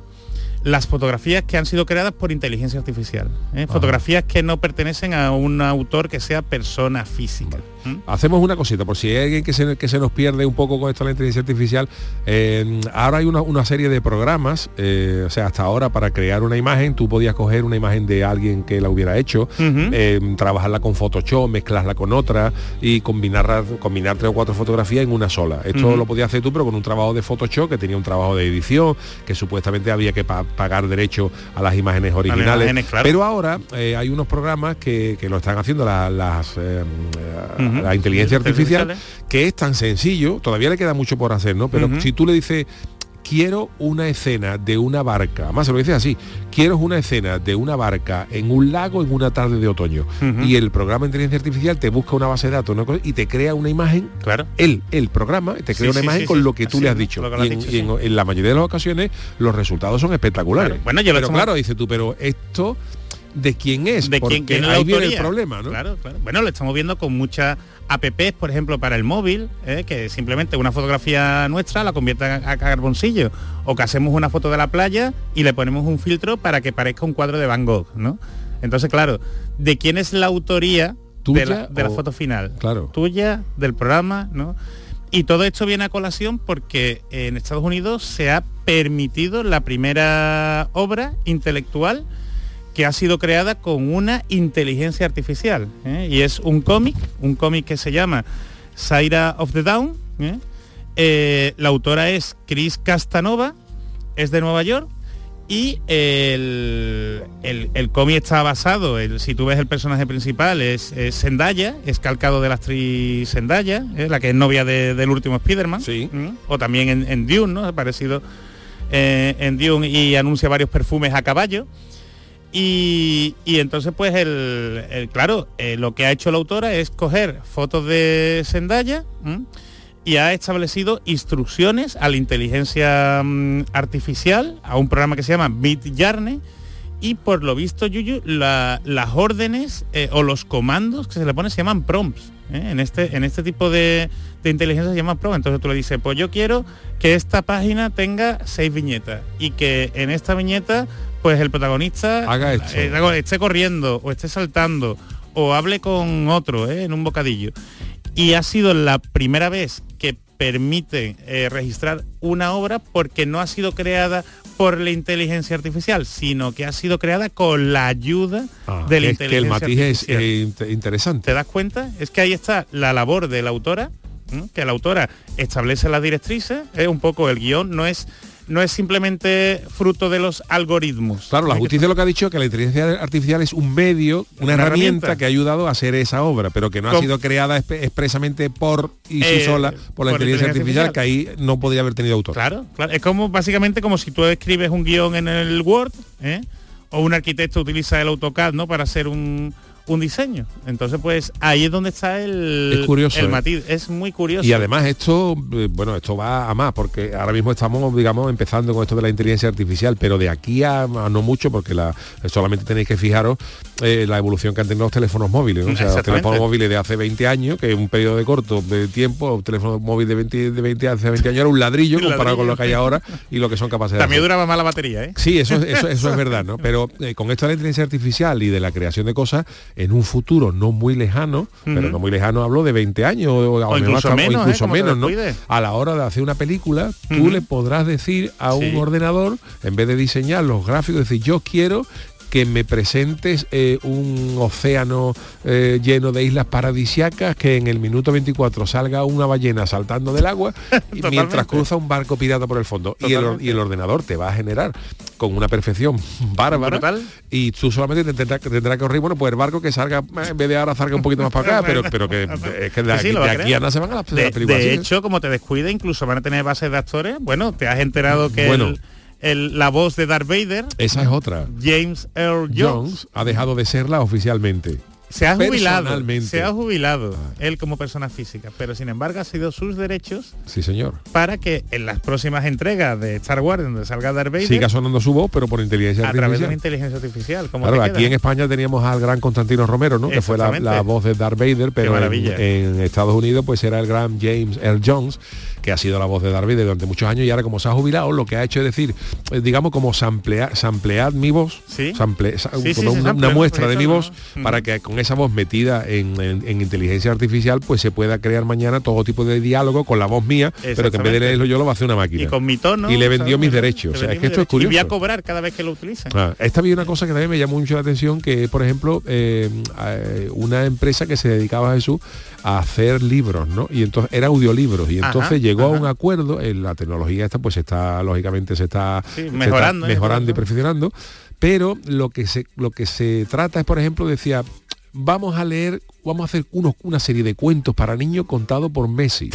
las fotografías que han sido creadas por inteligencia artificial. ¿eh? Fotografías que no pertenecen a un autor que sea persona física. ¿Mm? Hacemos una cosita, por si hay alguien que se, que se nos pierde un poco con esto de la inteligencia artificial, eh, ahora hay una, una serie de programas, eh, o sea, hasta ahora para crear una imagen, tú podías coger una imagen de alguien que la hubiera hecho, eh, trabajarla con Photoshop, mezclarla con otra y combinarla, combinar tres o cuatro fotografías en una sola. Esto lo podías hacer tú, pero con un trabajo de Photoshop, que tenía un trabajo de edición, que supuestamente había que pa- pagar derecho a las imágenes originales. imágenes, claro. Pero ahora eh, hay unos programas que, que lo están haciendo la- las eh, La inteligencia artificial, Artificiales. que es tan sencillo, todavía le queda mucho por hacer, ¿no? Pero si tú le dices, quiero una escena de una barca, además se lo dices así, quiero una escena de una barca en un lago en una tarde de otoño. Y el programa de inteligencia artificial te busca una base de datos una cosa, y te crea una imagen, claro. él, el programa, te crea Sí, una sí, imagen sí, con lo que tú Así le has dicho. lo Y, en, dicho, y en- en la mayoría de las ocasiones los resultados son espectaculares. Claro. Bueno, ya lo pero claro, dices tú, pero esto de quién es, de porque quién, quién ahí viene el problema, ¿no? Claro, claro. Bueno, lo estamos viendo con muchas apps, por ejemplo, para el móvil, ¿eh? que simplemente una fotografía nuestra la convierte a, carboncillo, o que hacemos una foto de la playa y le ponemos un filtro para que parezca un cuadro de Van Gogh, ¿no? Entonces, claro, ¿de quién es la autoría ¿Tuya de la, de la foto final? Claro. Tuya, del programa, ¿no? Y todo esto viene a colación porque en Estados Unidos se ha permitido la primera obra intelectual que ha sido creada con una inteligencia artificial. ¿eh? Y es un cómic, un cómic que se llama Saira of the Down. ¿eh? Eh, la autora es Chris Castanova, es de Nueva York. Y el, el- el cómic está basado, si tú ves el personaje principal, es, es Zendaya, es calcado de la actriz Zendaya, la que es novia de- del último Spider-Man. ¿Mm? O también en, en Dune, ¿no? Ha aparecido en Dune y anuncia varios perfumes a caballo. Y, entonces pues el, claro, eh, lo que ha hecho la autora es coger fotos de Zendaya y ha establecido instrucciones a la inteligencia mm, artificial, a un programa que se llama Midjourney y por lo visto Yuyu la- las órdenes eh, o los comandos que se le ponen se llaman prompts. ¿eh? En este en este tipo de, inteligencia se llama prompt. Entonces tú le dices, pues yo quiero que esta página tenga seis viñetas y que en esta viñeta pues el protagonista Haga esto. eh, esté corriendo o esté saltando o hable con otro ¿eh? en un bocadillo. Y ha sido la primera vez que permite eh, registrar una obra porque no ha sido creada por la inteligencia artificial, sino que ha sido creada con la ayuda Ah, de la es que el inteligencia matiz es artificial. int- interesante. ¿Te das cuenta? Es que ahí está la labor de la autora, que la autora establece las directrices, es un poco el guion, no es no es simplemente fruto de los algoritmos. Claro, la justicia lo que ha dicho es que la inteligencia artificial es un medio, una, Una herramienta, herramienta. que ha ayudado a hacer esa obra, pero que no ha sido creada expresamente por y sí Eh, sola por la por inteligencia inteligencia artificial, que ahí no podría haber tenido autor. Claro, claro. Es como básicamente como si tú escribes un guion en el Word, ¿eh? o un arquitecto utiliza el AutoCAD, ¿no? Para hacer un, un diseño. Entonces, pues ahí es donde está el, Es curioso, el ¿eh? matiz. Es muy curioso. Y además esto, eh, bueno, esto va a más, porque ahora mismo estamos, digamos, empezando con esto de la inteligencia artificial, pero de aquí a, a no mucho, porque la, solamente tenéis que fijaros eh, la evolución que han tenido los teléfonos móviles. ¿no? O sea, los teléfonos móviles de hace 20 años, que es un periodo de corto de tiempo, un teléfono móvil de 20, de 20 hace 20 años era un ladrillo comparado con lo que hay ahora y lo que son capaces de También hacer. duraba más la batería, ¿eh? Sí, eso, eso, eso es verdad, ¿no? Pero eh, con esto de la inteligencia artificial y de la creación de cosas, en un futuro no muy lejano, pero no muy lejano hablo de 20 años o, lo mejor incluso menos, ¿eh? incluso menos, ¿no? A la hora de hacer una película, tú le podrás decir a Sí. un ordenador, en vez de diseñar los gráficos, decir, yo quiero que me presentes eh, un océano eh, lleno de islas paradisiacas, que en el minuto 24 salga una ballena saltando del agua y mientras cruza un barco pirata por el fondo. Y el, y el ordenador te va a generar con una perfección bárbara y tú solamente te tendrás que tendrá que correr, bueno, pues el barco que salga, eh, en vez de ahora salga un poquito más para acá, pero, pero que es que de sí, aquí, de a aquí crear. a nada se van a las, De, las películas. de hecho, como te descuida, incluso van a tener bases de actores. Bueno, te has enterado que Bueno. el- el- la voz de Darth Vader, Esa es otra. James Earl Jones, Jones ha dejado de serla oficialmente. se ha jubilado. Se ha jubilado él como persona física, pero sin embargo ha sido sus derechos Sí, señor. para que en las próximas entregas de Star Wars donde salga Darth Vader Siga sonando su voz, pero por inteligencia a través de artificial. una inteligencia artificial. ¿cómo Claro, aquí en España teníamos al gran Constantino Romero, ¿no? Que fue la, la voz de Darth Vader, pero en, en Estados Unidos pues era el gran James Earl Jones, que ha sido la voz de Vader durante muchos años y ahora como se ha jubilado, lo que ha hecho es decir, eh, digamos como samplear, samplear mi voz, Sí. sample- Sí, sí, una, sample, una muestra de mi voz ¿no? para que con esa voz metida en, en- en inteligencia artificial pues se pueda crear mañana todo tipo de diálogo con la voz mía, pero que en vez de leerlo yo lo va a hacer una máquina. y con mi tono Y le vendió mis derechos. O sea, es que esto es derechos. y voy a curioso. cobrar cada vez que lo utilicen Ah, esta había una cosa que también me llamó mucho la atención, que por ejemplo, eh, una empresa que se dedicaba a Jesús a hacer libros, ¿no? Y entonces era audiolibros. Y Ajá, entonces llegó ajá. a un acuerdo, en la tecnología esta pues está, lógicamente se está, Sí, se está mejorando, ¿eh? mejorando y perfeccionando. Pero lo que se lo que se trata es, por ejemplo, decía, vamos a leer, vamos a hacer unos, una serie de cuentos para niños contados por Messi.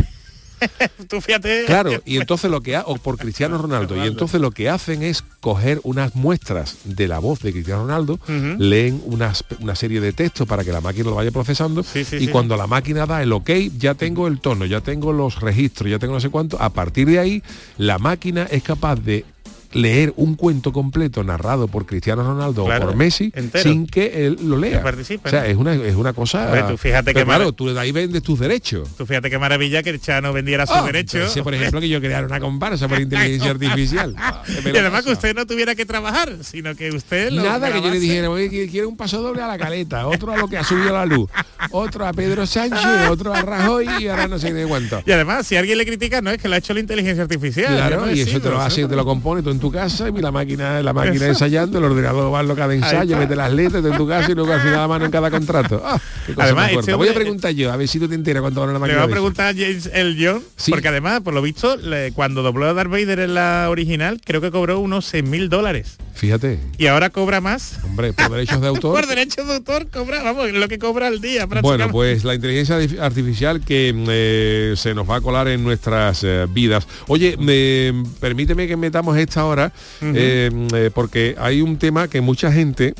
tú fíjate Claro, y entonces lo que ha, o por Cristiano Ronaldo, y entonces lo que hacen es coger unas muestras de la voz de Cristiano Ronaldo, leen unas- una serie de textos para que la máquina lo vaya procesando, Sí, sí, y sí. cuando la máquina da el ok, ya tengo el tono, ya tengo los registros, ya tengo no sé cuánto, a partir de ahí la máquina es capaz de leer un cuento completo narrado por Cristiano Ronaldo Claro, o por Messi entero. sin que él lo lea. Participe, o sea, ¿no? es una, es una cosa... Tú fíjate que claro, tú de ahí vendes tus derechos. Tú fíjate qué maravilla que el Chano vendiera sus Ah, derechos. entonces, por ejemplo, que yo creara una comparsa por inteligencia artificial. Y además que usted no tuviera que trabajar, sino que usted lo Nada que yo le dijera, oye, quiero un paso doble a la caleta, otro a lo que ha subido la luz, otro a Pedro Sánchez, otro a Rajoy y ahora no sé de cuánto. Y además, si alguien le critica, no es que lo ha hecho la inteligencia artificial. Claro, no y eso te lo hace, te lo compone tú en tu casa y la máquina, la máquina Eso. ensayando, el ordenador va en lo cada Ahí ensayo, mete las letras en tu casa y luego al final la mano en cada contrato. Ah, qué cosa Además, este Voy a preguntar yo, a ver si tú te enteras cuánto una Le máquina. voy a de preguntar a James L. John, Sí. porque además, por lo visto, le- cuando dobló a Darth Vader en la original, creo que cobró unos 6 mil dólares. Fíjate, Y ahora cobra más. hombre, por derechos de autor. Por derechos de autor cobra, vamos, lo que cobra al día Bueno, pues la inteligencia artif- artificial que eh, se nos va a colar en nuestras eh, vidas. Oye, me- permíteme que metamos esta hora, eh, eh, porque hay un tema que mucha gente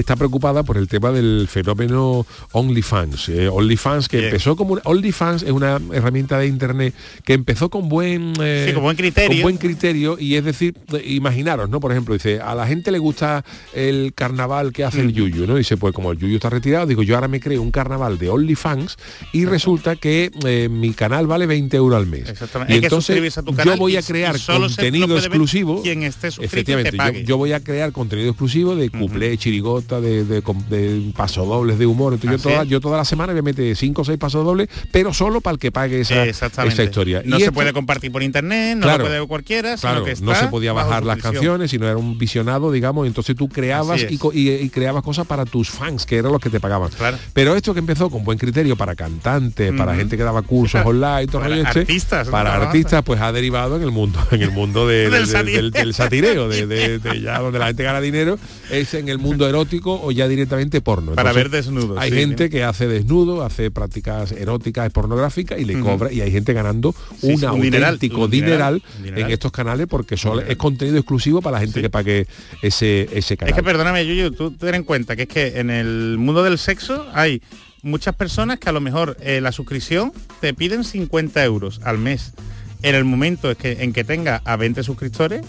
está preocupada por el tema del fenómeno OnlyFans. Eh, OnlyFans que Bien. empezó como una- OnlyFans es una herramienta de internet que empezó con buen eh, Sí, con buen criterio. con buen criterio y es decir, imaginaros, ¿no? Por ejemplo, dice, a la gente le gusta el carnaval que hace el Yuyu, ¿no? Dice, pues como el Yuyu está retirado, digo, yo ahora me creo un carnaval de OnlyFans y resulta que eh, mi canal vale 20 euros al mes. Exactamente. Y Hay entonces suscribirse a tu yo voy a crear solo contenido exclusivo. quien esté suscrito Efectivamente, te yo, voy a crear contenido exclusivo de cuplé, chirigota, de, de, de pasodobles de humor. Entonces yo toda, yo toda la semana me mete cinco o seis pasodobles, pero solo para el que pague esa, esa historia. No Y se esto- puede compartir por internet, no Claro. lo puede cualquiera, sino Claro, que está no se podía bajar las canciones, sino era un visionado, digamos, entonces tú creabas y, y- y creabas cosas para tus fans, que eran los que te pagaban. Claro. Pero esto que empezó con buen criterio para cantantes, para gente que daba cursos online, todo Para este, artistas, para trabajo. artistas, pues ha derivado en el mundo, en el mundo de- de- Del del, del satireo, de, de- de ya donde la gente gana dinero, es en el mundo erótico o ya directamente porno. Para Entonces, ver desnudos, Hay sí, gente que hace desnudo, hace prácticas eróticas, pornográficas y le cobra, y hay gente ganando Sí, un auténtico un dineral, dineral, un dineral. en estos canales porque es contenido exclusivo para la gente que pague ese, ese canal. Es que perdóname, Yuyu, tú ten en cuenta que es que en el mundo del sexo hay muchas personas que a lo mejor eh, la suscripción te piden 50 euros al mes. En el momento es que, en que tenga a 20 suscriptores,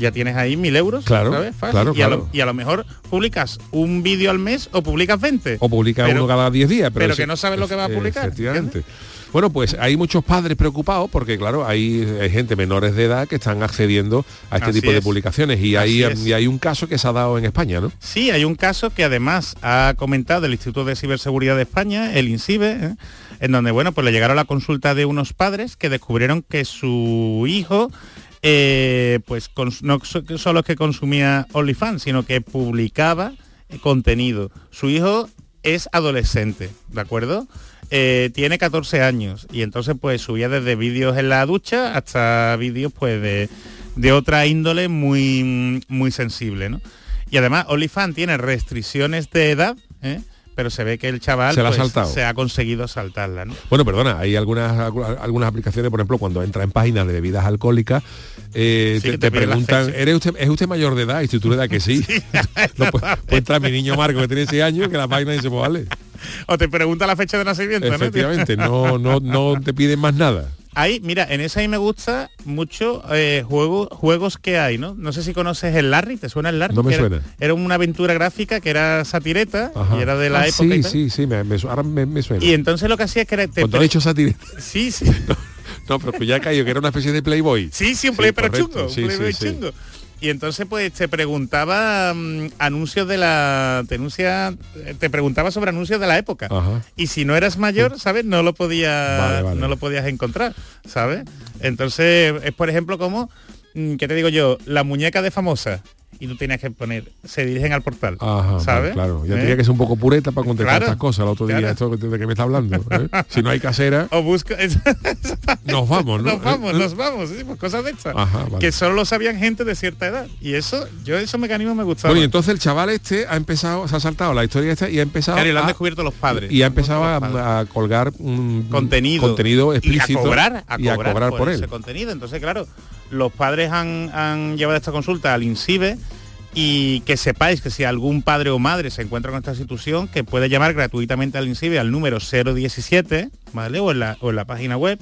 ya tienes ahí mil euros. Claro, ¿sabes? Fácil. claro, y, a lo, y a lo mejor publicas un vídeo al mes o publicas 20. o publica Pero- uno cada 10 días. Pero, pero ese- que no sabes lo que va a publicar, Efectivamente. Bueno, pues hay muchos padres preocupados porque, claro, hay, hay gente menores de edad que están accediendo a este Así tipo de es. publicaciones y hay, es. y hay un caso que se ha dado en España, ¿no? Sí, hay un caso que además ha comentado el Instituto de Ciberseguridad de España, el INCIBE, ¿eh? en donde bueno, pues le llegaron la consulta de unos padres que descubrieron que su hijo eh, pues no so- solo es que consumía OnlyFans, sino que publicaba contenido. Su hijo es adolescente, ¿de acuerdo? Eh, tiene 14 años y entonces pues subía desde vídeos en la ducha hasta vídeos pues de, de otra índole muy, muy sensible, ¿no? Y además OnlyFans tiene restricciones de edad, ¿eh? Pero se ve que el chaval Se la ha pues, saltado. se ha conseguido saltarla, ¿no? Bueno, perdona, hay algunas algu- algunas aplicaciones, por ejemplo, cuando entra en páginas de bebidas alcohólicas, eh, Sí, te, preguntan. ¿eres usted, ¿es usted mayor de edad? Y si tú le das que sí, no, pues, pues entra mi niño Marco, que tiene 6 años, que la página dice, pues vale. O te pregunta la fecha de nacimiento, ¿no? Efectivamente, no, no, no te piden más nada. Ahí, mira, en esa ahí me gusta mucho eh, juegos juegos que hay, ¿no? No sé si conoces el Larry, ¿te suena el Larry? No me Que era- suena. Era, una aventura gráfica que era satireta Ajá. y era de la Ah, época. y Sí, tal. sí, sí, me, me ahora me, me suena. Y entonces lo que hacía es que era... te Cuando pre- dicho satireta. Sí, sí. No, pero que ya he caído, que era una especie de Playboy. Sí, sí, un play pero correcto, chungo, un sí, Playboy sí, sí. chungo. Y entonces pues te preguntaba mm, anuncios de la te, anuncia- te preguntaba sobre anuncios de la época. Ajá. Y si no eras mayor, ¿sabes? No lo podías Vale, vale. no lo podías encontrar, ¿sabes? Entonces es por ejemplo como mm, ¿qué te digo yo? La muñeca de famosa y tú tenías que poner se dirigen al portal, Ajá, vale, ¿sabes? claro. Ya ¿Eh? tenía que ser un poco pureta para contestar Claro, estas cosas. El otro día, claro. esto de que me está hablando. ¿eh? Si no hay casera, O busca nos vamos, ¿no? nos vamos, ¿Eh? nos vamos, sí, pues cosas de estas. Ajá, vale. Que solo lo sabían gente de cierta edad. Y eso, yo esos mecanismos me gustaban. Bueno, y entonces el chaval este ha empezado, se ha saltado la historia esta y ha empezado Claro, y lo han a- descubierto los padres. y ha empezado a, a colgar un contenido contenido y a explícito cobrar, a y a cobrar cobrar por, por ese él. contenido. Entonces, claro, los padres han, han llevado esta consulta al INSIBE y que sepáis que si algún padre o madre se encuentra con esta situación, que puede llamar gratuitamente al INSIBE al número 017, ¿vale? O en la, o en la página web.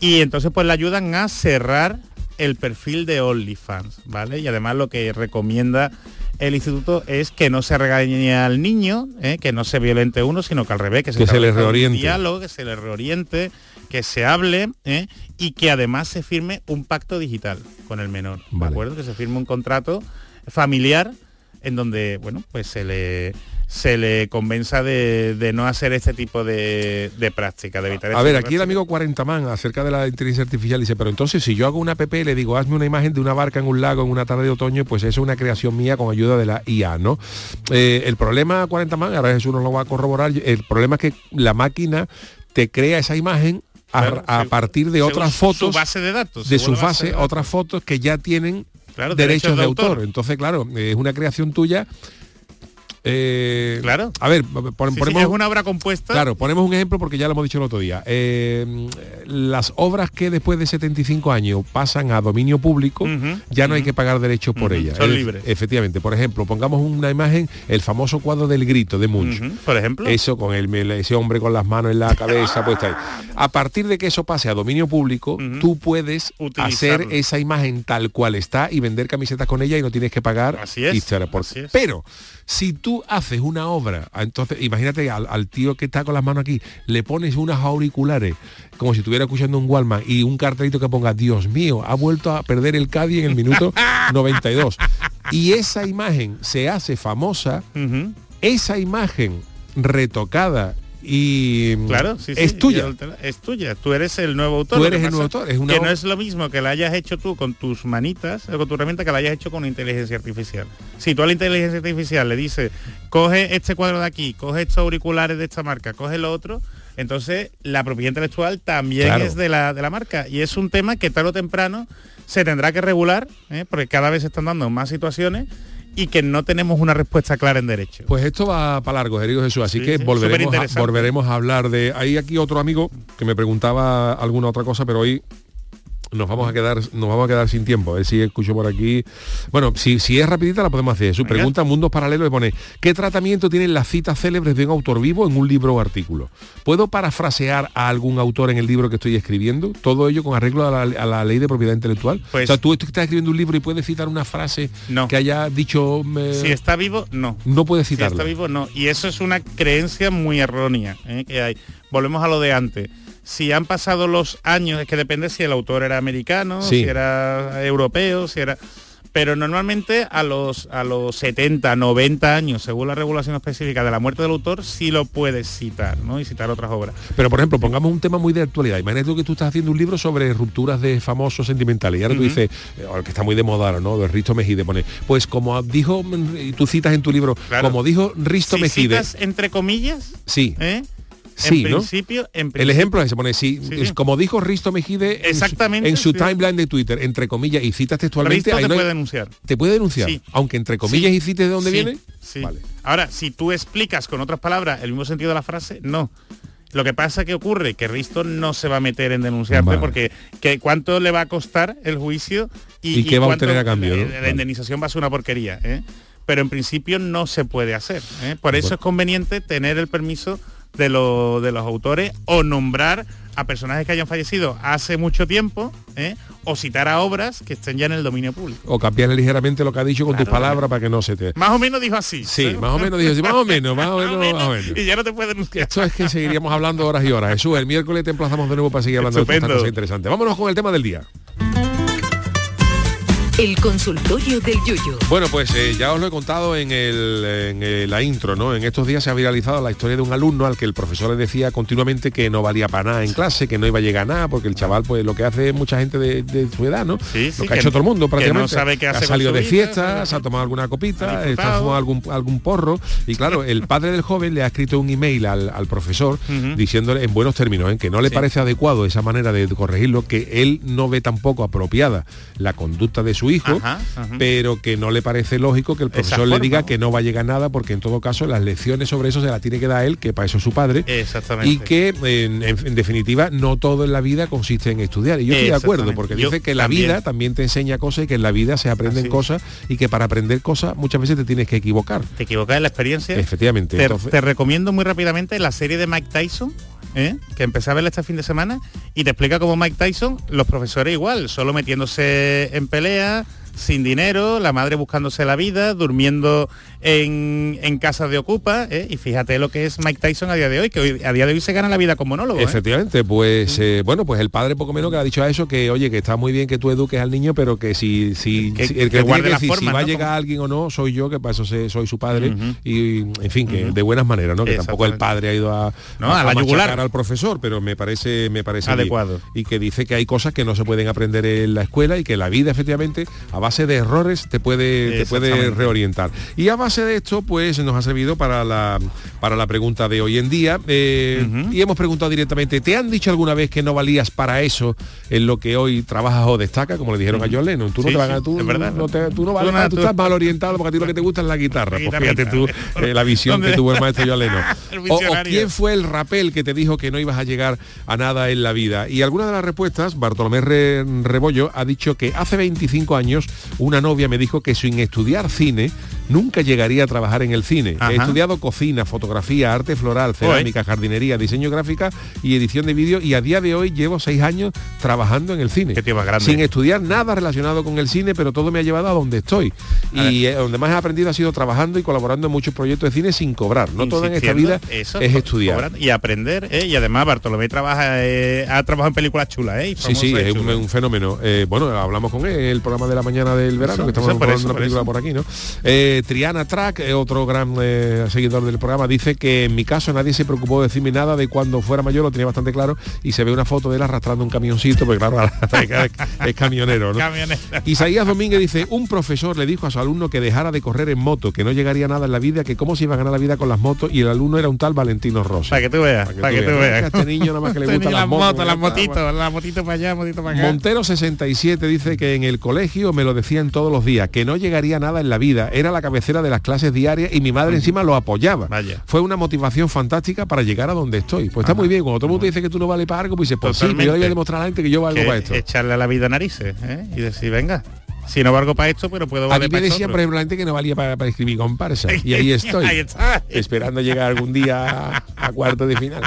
Y entonces pues le ayudan a cerrar el perfil de OnlyFans, ¿vale? Y además lo que recomienda el instituto es que no se regañe al niño, ¿eh? que no se violente uno, sino que al revés, que se, Que se le un reoriente. diálogo, que se le reoriente, que se hable ¿eh? y que además se firme un pacto digital con el menor, ¿de acuerdo? Que se firme un contrato familiar en donde, bueno, pues se le se le convenza de, de no hacer este tipo de, de práctica, de evitar A este ver, aquí el amigo 40 man acerca de la inteligencia artificial dice, pero entonces si yo hago una app y le digo, hazme una imagen de una barca en un lago en una tarde de otoño, pues eso es una creación mía con ayuda de la IA, ¿no? Eh, el problema 40 man, ahora Jesús nos lo va a corroborar, el problema es que la máquina te crea esa imagen a, Claro, a sí. partir de otras su fotos base de datos, de su base base, de datos. otras fotos que ya tienen Claro, derechos, de, autor. Entonces, claro, es una creación tuya. Eh, Claro. A ver, pon- Sí, sí, ponemos es una obra compuesta. Claro, ponemos un ejemplo porque ya lo hemos dicho el otro día. Eh, las obras que después de 75 años pasan a dominio público, ya no hay que pagar derechos por ellas. son Es- libres. Efectivamente, por ejemplo, pongamos una imagen, el famoso cuadro del grito de Munch. Por ejemplo. Eso con el, ese hombre con las manos en la cabeza puesta ahí. A partir de que eso pase a dominio público, tú puedes hacer esa imagen tal cual está y vender camisetas con ella y no tienes que pagar Así es, por- así es. Pero si tú haces una obra, entonces imagínate al, al tío que está con las manos aquí, le pones unos auriculares como si estuviera escuchando un Walmart y un cartelito que ponga Dios mío, ha vuelto a perder el Cádiz en el minuto 92. y esa imagen se hace famosa, esa imagen retocada y Claro, sí, sí, es tuya. Es tuya. Tú eres el nuevo autor. Tú eres el nuevo autor, es una que obra- no es lo mismo que la hayas hecho tú con tus manitas o con tu herramienta que la hayas hecho con inteligencia artificial. Si tú a la inteligencia artificial le dices, coge este cuadro de aquí, coge estos auriculares de esta marca, coge lo otro, entonces la propiedad intelectual también Claro. es de la, de la marca. Y es un tema que tarde o temprano se tendrá que regular, ¿eh? porque cada vez se están dando más situaciones y que no tenemos una respuesta clara en derecho. Pues esto va para largo, querido Jesús, así Sí, que sí, volveremos, a, volveremos a hablar de... Hay aquí otro amigo que me preguntaba alguna otra cosa, pero hoy nos vamos a quedar nos vamos a quedar sin tiempo. A ver si escucho por aquí. Bueno, si, si es rapidita la podemos hacer. Su Venga. pregunta Mundos Paralelos le pone ¿Qué tratamiento tienen las citas célebres de un autor vivo en un libro o artículo? ¿Puedo parafrasear a algún autor en el libro que estoy escribiendo? Todo ello con arreglo a la, a la ley de propiedad intelectual. Pues- o sea, tú estás escribiendo un libro y puedes citar una frase que haya dicho... Si está vivo, no. no puedes Si citarla. está vivo, no. Y eso es una creencia muy errónea ¿eh? que hay. Volvemos a lo de antes. Si han pasado los años, es que depende si el autor era americano, Sí. si era europeo, si era... Pero normalmente a los, a los 70, 90 años, según la regulación específica de la muerte del autor, sí lo puedes citar, ¿no? Y citar otras obras. Pero por ejemplo, pongamos un tema muy de actualidad. Imagínate tú que tú estás haciendo un libro sobre rupturas de famosos sentimentales. Y ahora tú Ujú. dices, eh, ahora que está muy de moda ¿no? De Risto Mejide. Pone, pues como dijo, y tú citas en tu libro, Claro. como dijo Risto Si Mejide. citas entre comillas, Sí. ¿eh? Sí, en ¿no? principio, en El principio- ejemplo es, se pone, sí, Sí, es como dijo Risto Mejide en su- Exactamente, en su, sí. timeline de Twitter, entre comillas, y citas textualmente. Risto te no hay- puede denunciar. ¿Te puede denunciar? Sí. Aunque entre comillas y cites de dónde viene. sí. Ahora, si tú explicas con otras palabras el mismo sentido de la frase, no. Lo que pasa que ocurre que Risto no se va a meter en denunciarte Vale. porque que cuánto le va a costar el juicio y, ¿Y qué va a obtener a cambio, La, no? la Vale. indemnización va a ser una porquería. ¿eh? Pero en principio no se puede hacer. ¿eh? Por eso es conveniente tener el permiso de, lo- de los autores o nombrar a personajes que hayan fallecido hace mucho tiempo ¿eh? o citar a obras que estén ya en el dominio público. O cambiarle ligeramente lo que ha dicho con tus Claro, palabras para que no se te... Más o menos dijo así. Sí, más o menos dijo así, más o menos, más o menos, más o menos. Y ya no te puede denunciar. Esto es que seguiríamos hablando horas y horas. Jesús, el miércoles te emplazamos de nuevo para seguir hablando de Estupendo. estas cosas interesantes. Vámonos con el tema del día. El consultorio del Yuyu. Bueno, pues eh, ya os lo he contado en, el, en eh, la intro, ¿no? En estos días se ha viralizado la historia de un alumno al que el profesor le decía continuamente que no valía para nada en clase, que no iba a llegar a nada, porque el chaval, pues lo que hace mucha gente de, de su edad, ¿no? Sí, sí, lo que, ha hecho todo el mundo que prácticamente. no sabe qué hace ha salido de vida, fiesta, se ha tomado alguna copita, se ha fumado algún, algún porro. Y claro, el padre del joven le ha escrito un email al, al profesor diciéndole en buenos términos, en que no le parece adecuado esa manera de corregirlo, que él no ve tampoco apropiada la conducta de su hijo, Ajá, ajá. pero que no le parece lógico que el profesor le diga que no va a llegar nada, porque en todo caso las lecciones sobre eso se las tiene que dar él, que para eso es su padre. Exactamente. Y que en, en- en definitiva no todo en la vida consiste en estudiar. Y yo estoy de acuerdo, porque Yo dice que la también. vida también te enseña cosas y que en la vida se aprenden Así cosas y que para aprender cosas muchas veces te tienes que equivocar. Te equivocas en la experiencia. Efectivamente. Te, entonces- te recomiendo muy rápidamente la serie de Mike Tyson, ¿eh? que empecé a verla este fin de semana, y te explica cómo Mike Tyson, los profesores igual, solo metiéndose en pelea, sin dinero, la madre buscándose la vida, durmiendo en, en casas de ocupa, ¿eh? y fíjate lo que es Mike Tyson a día de hoy, que hoy- a día de hoy se gana la vida con monólogo. ¿eh? Efectivamente, pues eh, bueno, pues el padre poco menos que le ha dicho a eso que oye que está muy bien que tú eduques al niño, pero que si, si, Que- si- el que, guarde que decir si formas, va a llegar alguien o no, soy yo, que para eso soy su padre y en fin que de buenas maneras, ¿no? Que tampoco el padre ha ido a, No, a la yugular. al profesor, pero me parece me parece bien. Adecuado. y que dice que hay cosas que no se pueden aprender en la escuela y que la vida efectivamente a base de errores te puede te puede reorientar. Y a base de esto, pues nos ha servido para la, para la pregunta de hoy en día. eh, Y hemos preguntado directamente, ¿te han dicho alguna vez que no valías para eso en lo que hoy trabajas o destacas? Como le dijeron a John Lennon. Tú no Sí, te vas sí, tú, verdad. no te- tú no vales Tú nada, tú estás mal orientado porque a ti lo que te gusta es la guitarra. La Pues fíjate tú eh, la visión que ¿Dónde? tuvo el maestro John Lennon. O- quién fue el rapel que te dijo que no ibas a llegar a nada en la vida? Y alguna de las respuestas, Bartolomé Re- Rebollo ha dicho que hace 25 años una novia me dijo que sin estudiar cine nunca llegaría a trabajar en el cine. He estudiado cocina, fotografía, arte floral, cerámica, jardinería, diseño gráfica y edición de vídeo y a día de hoy llevo seis años trabajando en el cine. grande. Sin estudiar nada relacionado con el cine, pero todo me ha llevado a donde estoy. Y eh, donde más he aprendido ha sido trabajando y colaborando en muchos proyectos de cine sin cobrar. No todo en esta vida eso, es estudiar. cobrando y aprender ¿eh? y además Bartolomé trabaja eh, ha trabajado en películas chulas ¿eh? Sí, sí, es un, fenómeno. Eh, bueno, hablamos con él, el programa de la mañana del verano, Eso, que estamos por eso, una por película por aquí, ¿no? Eh, Triana Track, eh, otro gran eh, seguidor del programa, dice que en mi caso nadie se preocupó de decirme nada de cuando fuera mayor, lo tenía bastante claro, y se ve una foto de él arrastrando un camioncito, porque claro, es, es camionero, ¿no? Camionero. Isaías Domínguez dice, un profesor le dijo a su alumno que dejara de correr en moto, que no llegaría nada en la vida, que cómo se iba a ganar la vida con las motos, y el alumno era un tal Valentino Rossi. para que tú veas para que, tú veas A este niño nada más que le gustan niño las motos. las motitos las motitos para allá motitos para acá Montero 67 dice que en el colegio me lo decían todos los días, que no llegaría nada en la vida, era la cabecera de las clases diarias y mi madre encima lo apoyaba. Vaya. Fue una motivación fantástica para llegar a donde estoy. Pues está muy bien, cuando todo el mundo dice que tú no vales para algo, pues dices, pues sí, yo voy a demostrar a la gente que yo valgo Que para esto. echarle a la vida narices ¿eh? y decir venga si no valgo para esto pero puedo A valer mí me decían, por ejemplo, la gente que no valía para, para escribir comparsa. Y ahí estoy. Ahí. Esperando llegar algún día a, a cuarto de final.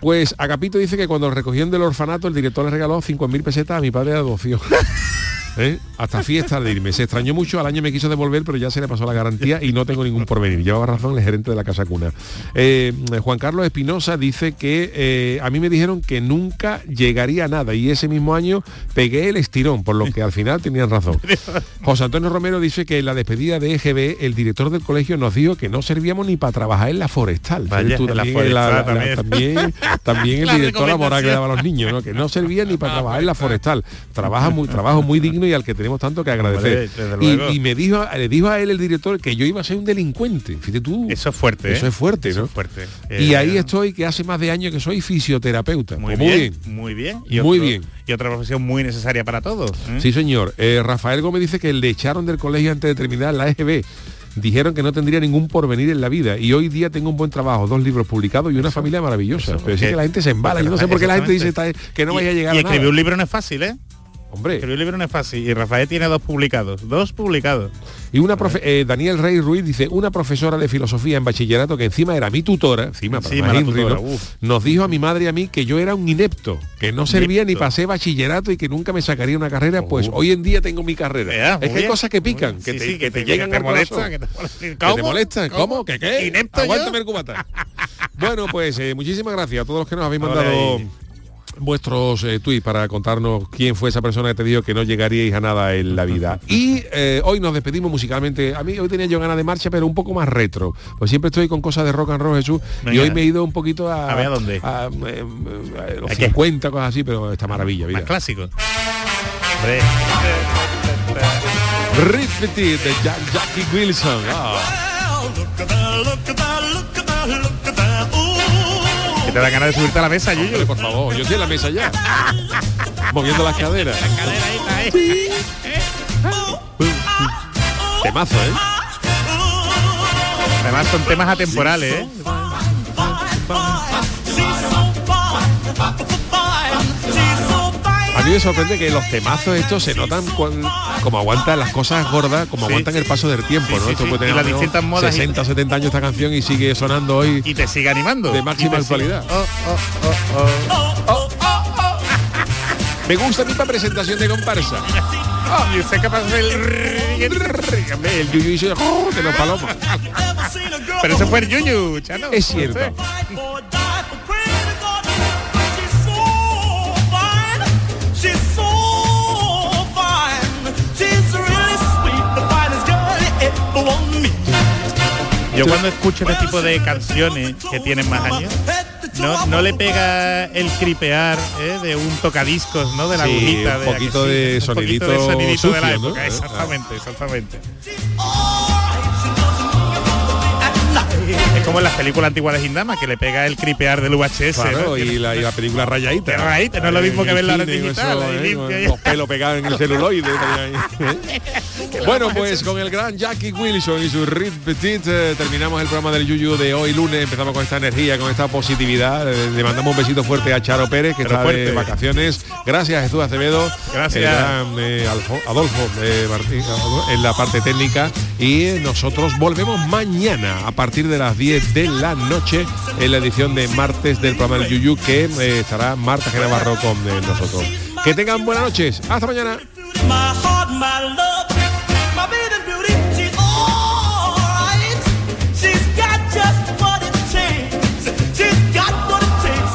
Pues Agapito dice que cuando lo recogieron del orfanato, el director le regaló 5.000 pesetas a mi padre de adopción. ¿Eh? Hasta fiesta de irme. Se extrañó mucho, al año me quiso devolver, pero ya se le pasó la garantía y no tengo ningún porvenir. Llevaba razón el gerente de la Casa Cuna. Eh, Juan Carlos Espinosa dice que eh, a mí me dijeron que nunca llegaría a nada y ese mismo año pegué el estirón, por lo que al final tenían razón. José Antonio Romero dice que en la despedida de EGB, el director del colegio nos dijo que no servíamos ni para trabajar en la forestal. Vaya, Tú en la también, la- forestal la- la- también. también, también el director laboral que daba a los niños, ¿no? que no servía ni para trabajar en la forestal. Trabaja muy, trabajo muy digno y al que tenemos tanto que agradecer. Y, y me dijo, le dijo a él el director que yo iba a ser un delincuente. Fíjate tú. eso es fuerte Eso ¿eh? es fuerte, Eso ¿no? es fuerte Y Eh, ahí estoy, que hace más de años que soy fisioterapeuta. muy Pues bien, muy bien Muy otro- bien. y otra profesión muy necesaria para todos ¿eh? Sí, señor. Rafael Gómez dice que le echaron del colegio antes de terminar la EGB. Dijeron que no tendría ningún porvenir en la vida y hoy día tengo un buen trabajo, dos libros publicados y una familia maravillosa. Pero sí que- la gente se embala. Yo no sé por qué la gente dice Exactamente. "Está- que no Y- vaya a llegar y a escribir nada". un libro no es fácil ¿eh? Hombre. escribir un libro no es fácil y Rafael tiene dos publicados dos publicados Y una profe eh, Daniel Rey Ruiz dice, una profesora de filosofía en bachillerato que encima era mi tutora, encima, nos dijo a mi madre y a mí que yo era un inepto, que no servía ni pasé bachillerato y que nunca me sacaría una carrera, pues hoy en día tengo mi carrera. Es que hay bien. cosas que pican, que te, Sí, que te que llegan te que te molesta. Que te ¿Cómo? molestan. ¿Cómo? ¿Cómo? ¿Qué qué? Inepto yo. El cubata. bueno, pues eh, muchísimas gracias a todos los que nos habéis mandado. Vuestros eh, tweets para contarnos quién fue esa persona que te dijo que no llegaríais a nada en la vida. Y eh, hoy nos despedimos musicalmente. A mí hoy tenía yo ganas de marcha, pero un poco más retro. Pues siempre estoy con cosas de rock and roll, Jesús. Y hoy me he ido un poquito a, A ver, ¿a dónde? a, eh, eh, los ¿A qué? 50, cosas así, pero esta maravilla, mira. más clásicos Hombre. Riffity de Jack- Jackie Wilson. Ah. Te da ganas de subirte a la mesa Yuyu por favor, yo estoy en la mesa ya. Moviendo las caderas. Temazo, ¿eh? además son temas atemporales ¿eh? Mí me sorprende que los temazos estos se notan cuan- como aguantan las cosas gordas, como Sí. aguantan el paso del tiempo, Sí, ¿no? sí, Esto sí. puede Y tener las distintas modas y- 60, 70 años esta canción y sigue sonando hoy y te sigue animando de máxima Y actualidad. Oh, oh, oh, oh. Me gusta mi presentación de comparsa. Y usted capaz de hacer el... Yuyu hizo ¡oh! de los palomos. pero eso fue el Yuyu Chano Es cierto. Yo cuando escucho este tipo de canciones que tienen más años, no, no le pega el cripear ¿eh? de un tocadiscos, ¿no? De la Sí, agujita. un de poquito sí, de un sonidito poquito de sonidito de la época, exactamente, exactamente. Es como en las películas antiguas de Hindama, que le pega el cripear del VHS. Claro, ¿no? y, la, y la película rayadita. Rayadita, no es lo mismo que verla en digital, eso, ¿eh? Los pelos pegados en el celuloide. ¿eh? bueno, pues con el gran Jackie Wilson y su Rit Petit eh, terminamos el programa del Yuyu de hoy lunes. Empezamos con esta energía, con esta positividad. Eh, le mandamos un besito fuerte a Charo Pérez, que Pero está fuerte. de vacaciones. Gracias, Jesús Acevedo. Gracias. El gran, eh, Alfo- Adolfo eh, Martín, en la parte técnica. Y eh, nosotros volvemos mañana a partir de las 10 de la noche en la edición de martes del programa del Yuyu que eh, estará Marta Genavarro con eh, nosotros. Que tengan buenas noches. Hasta mañana.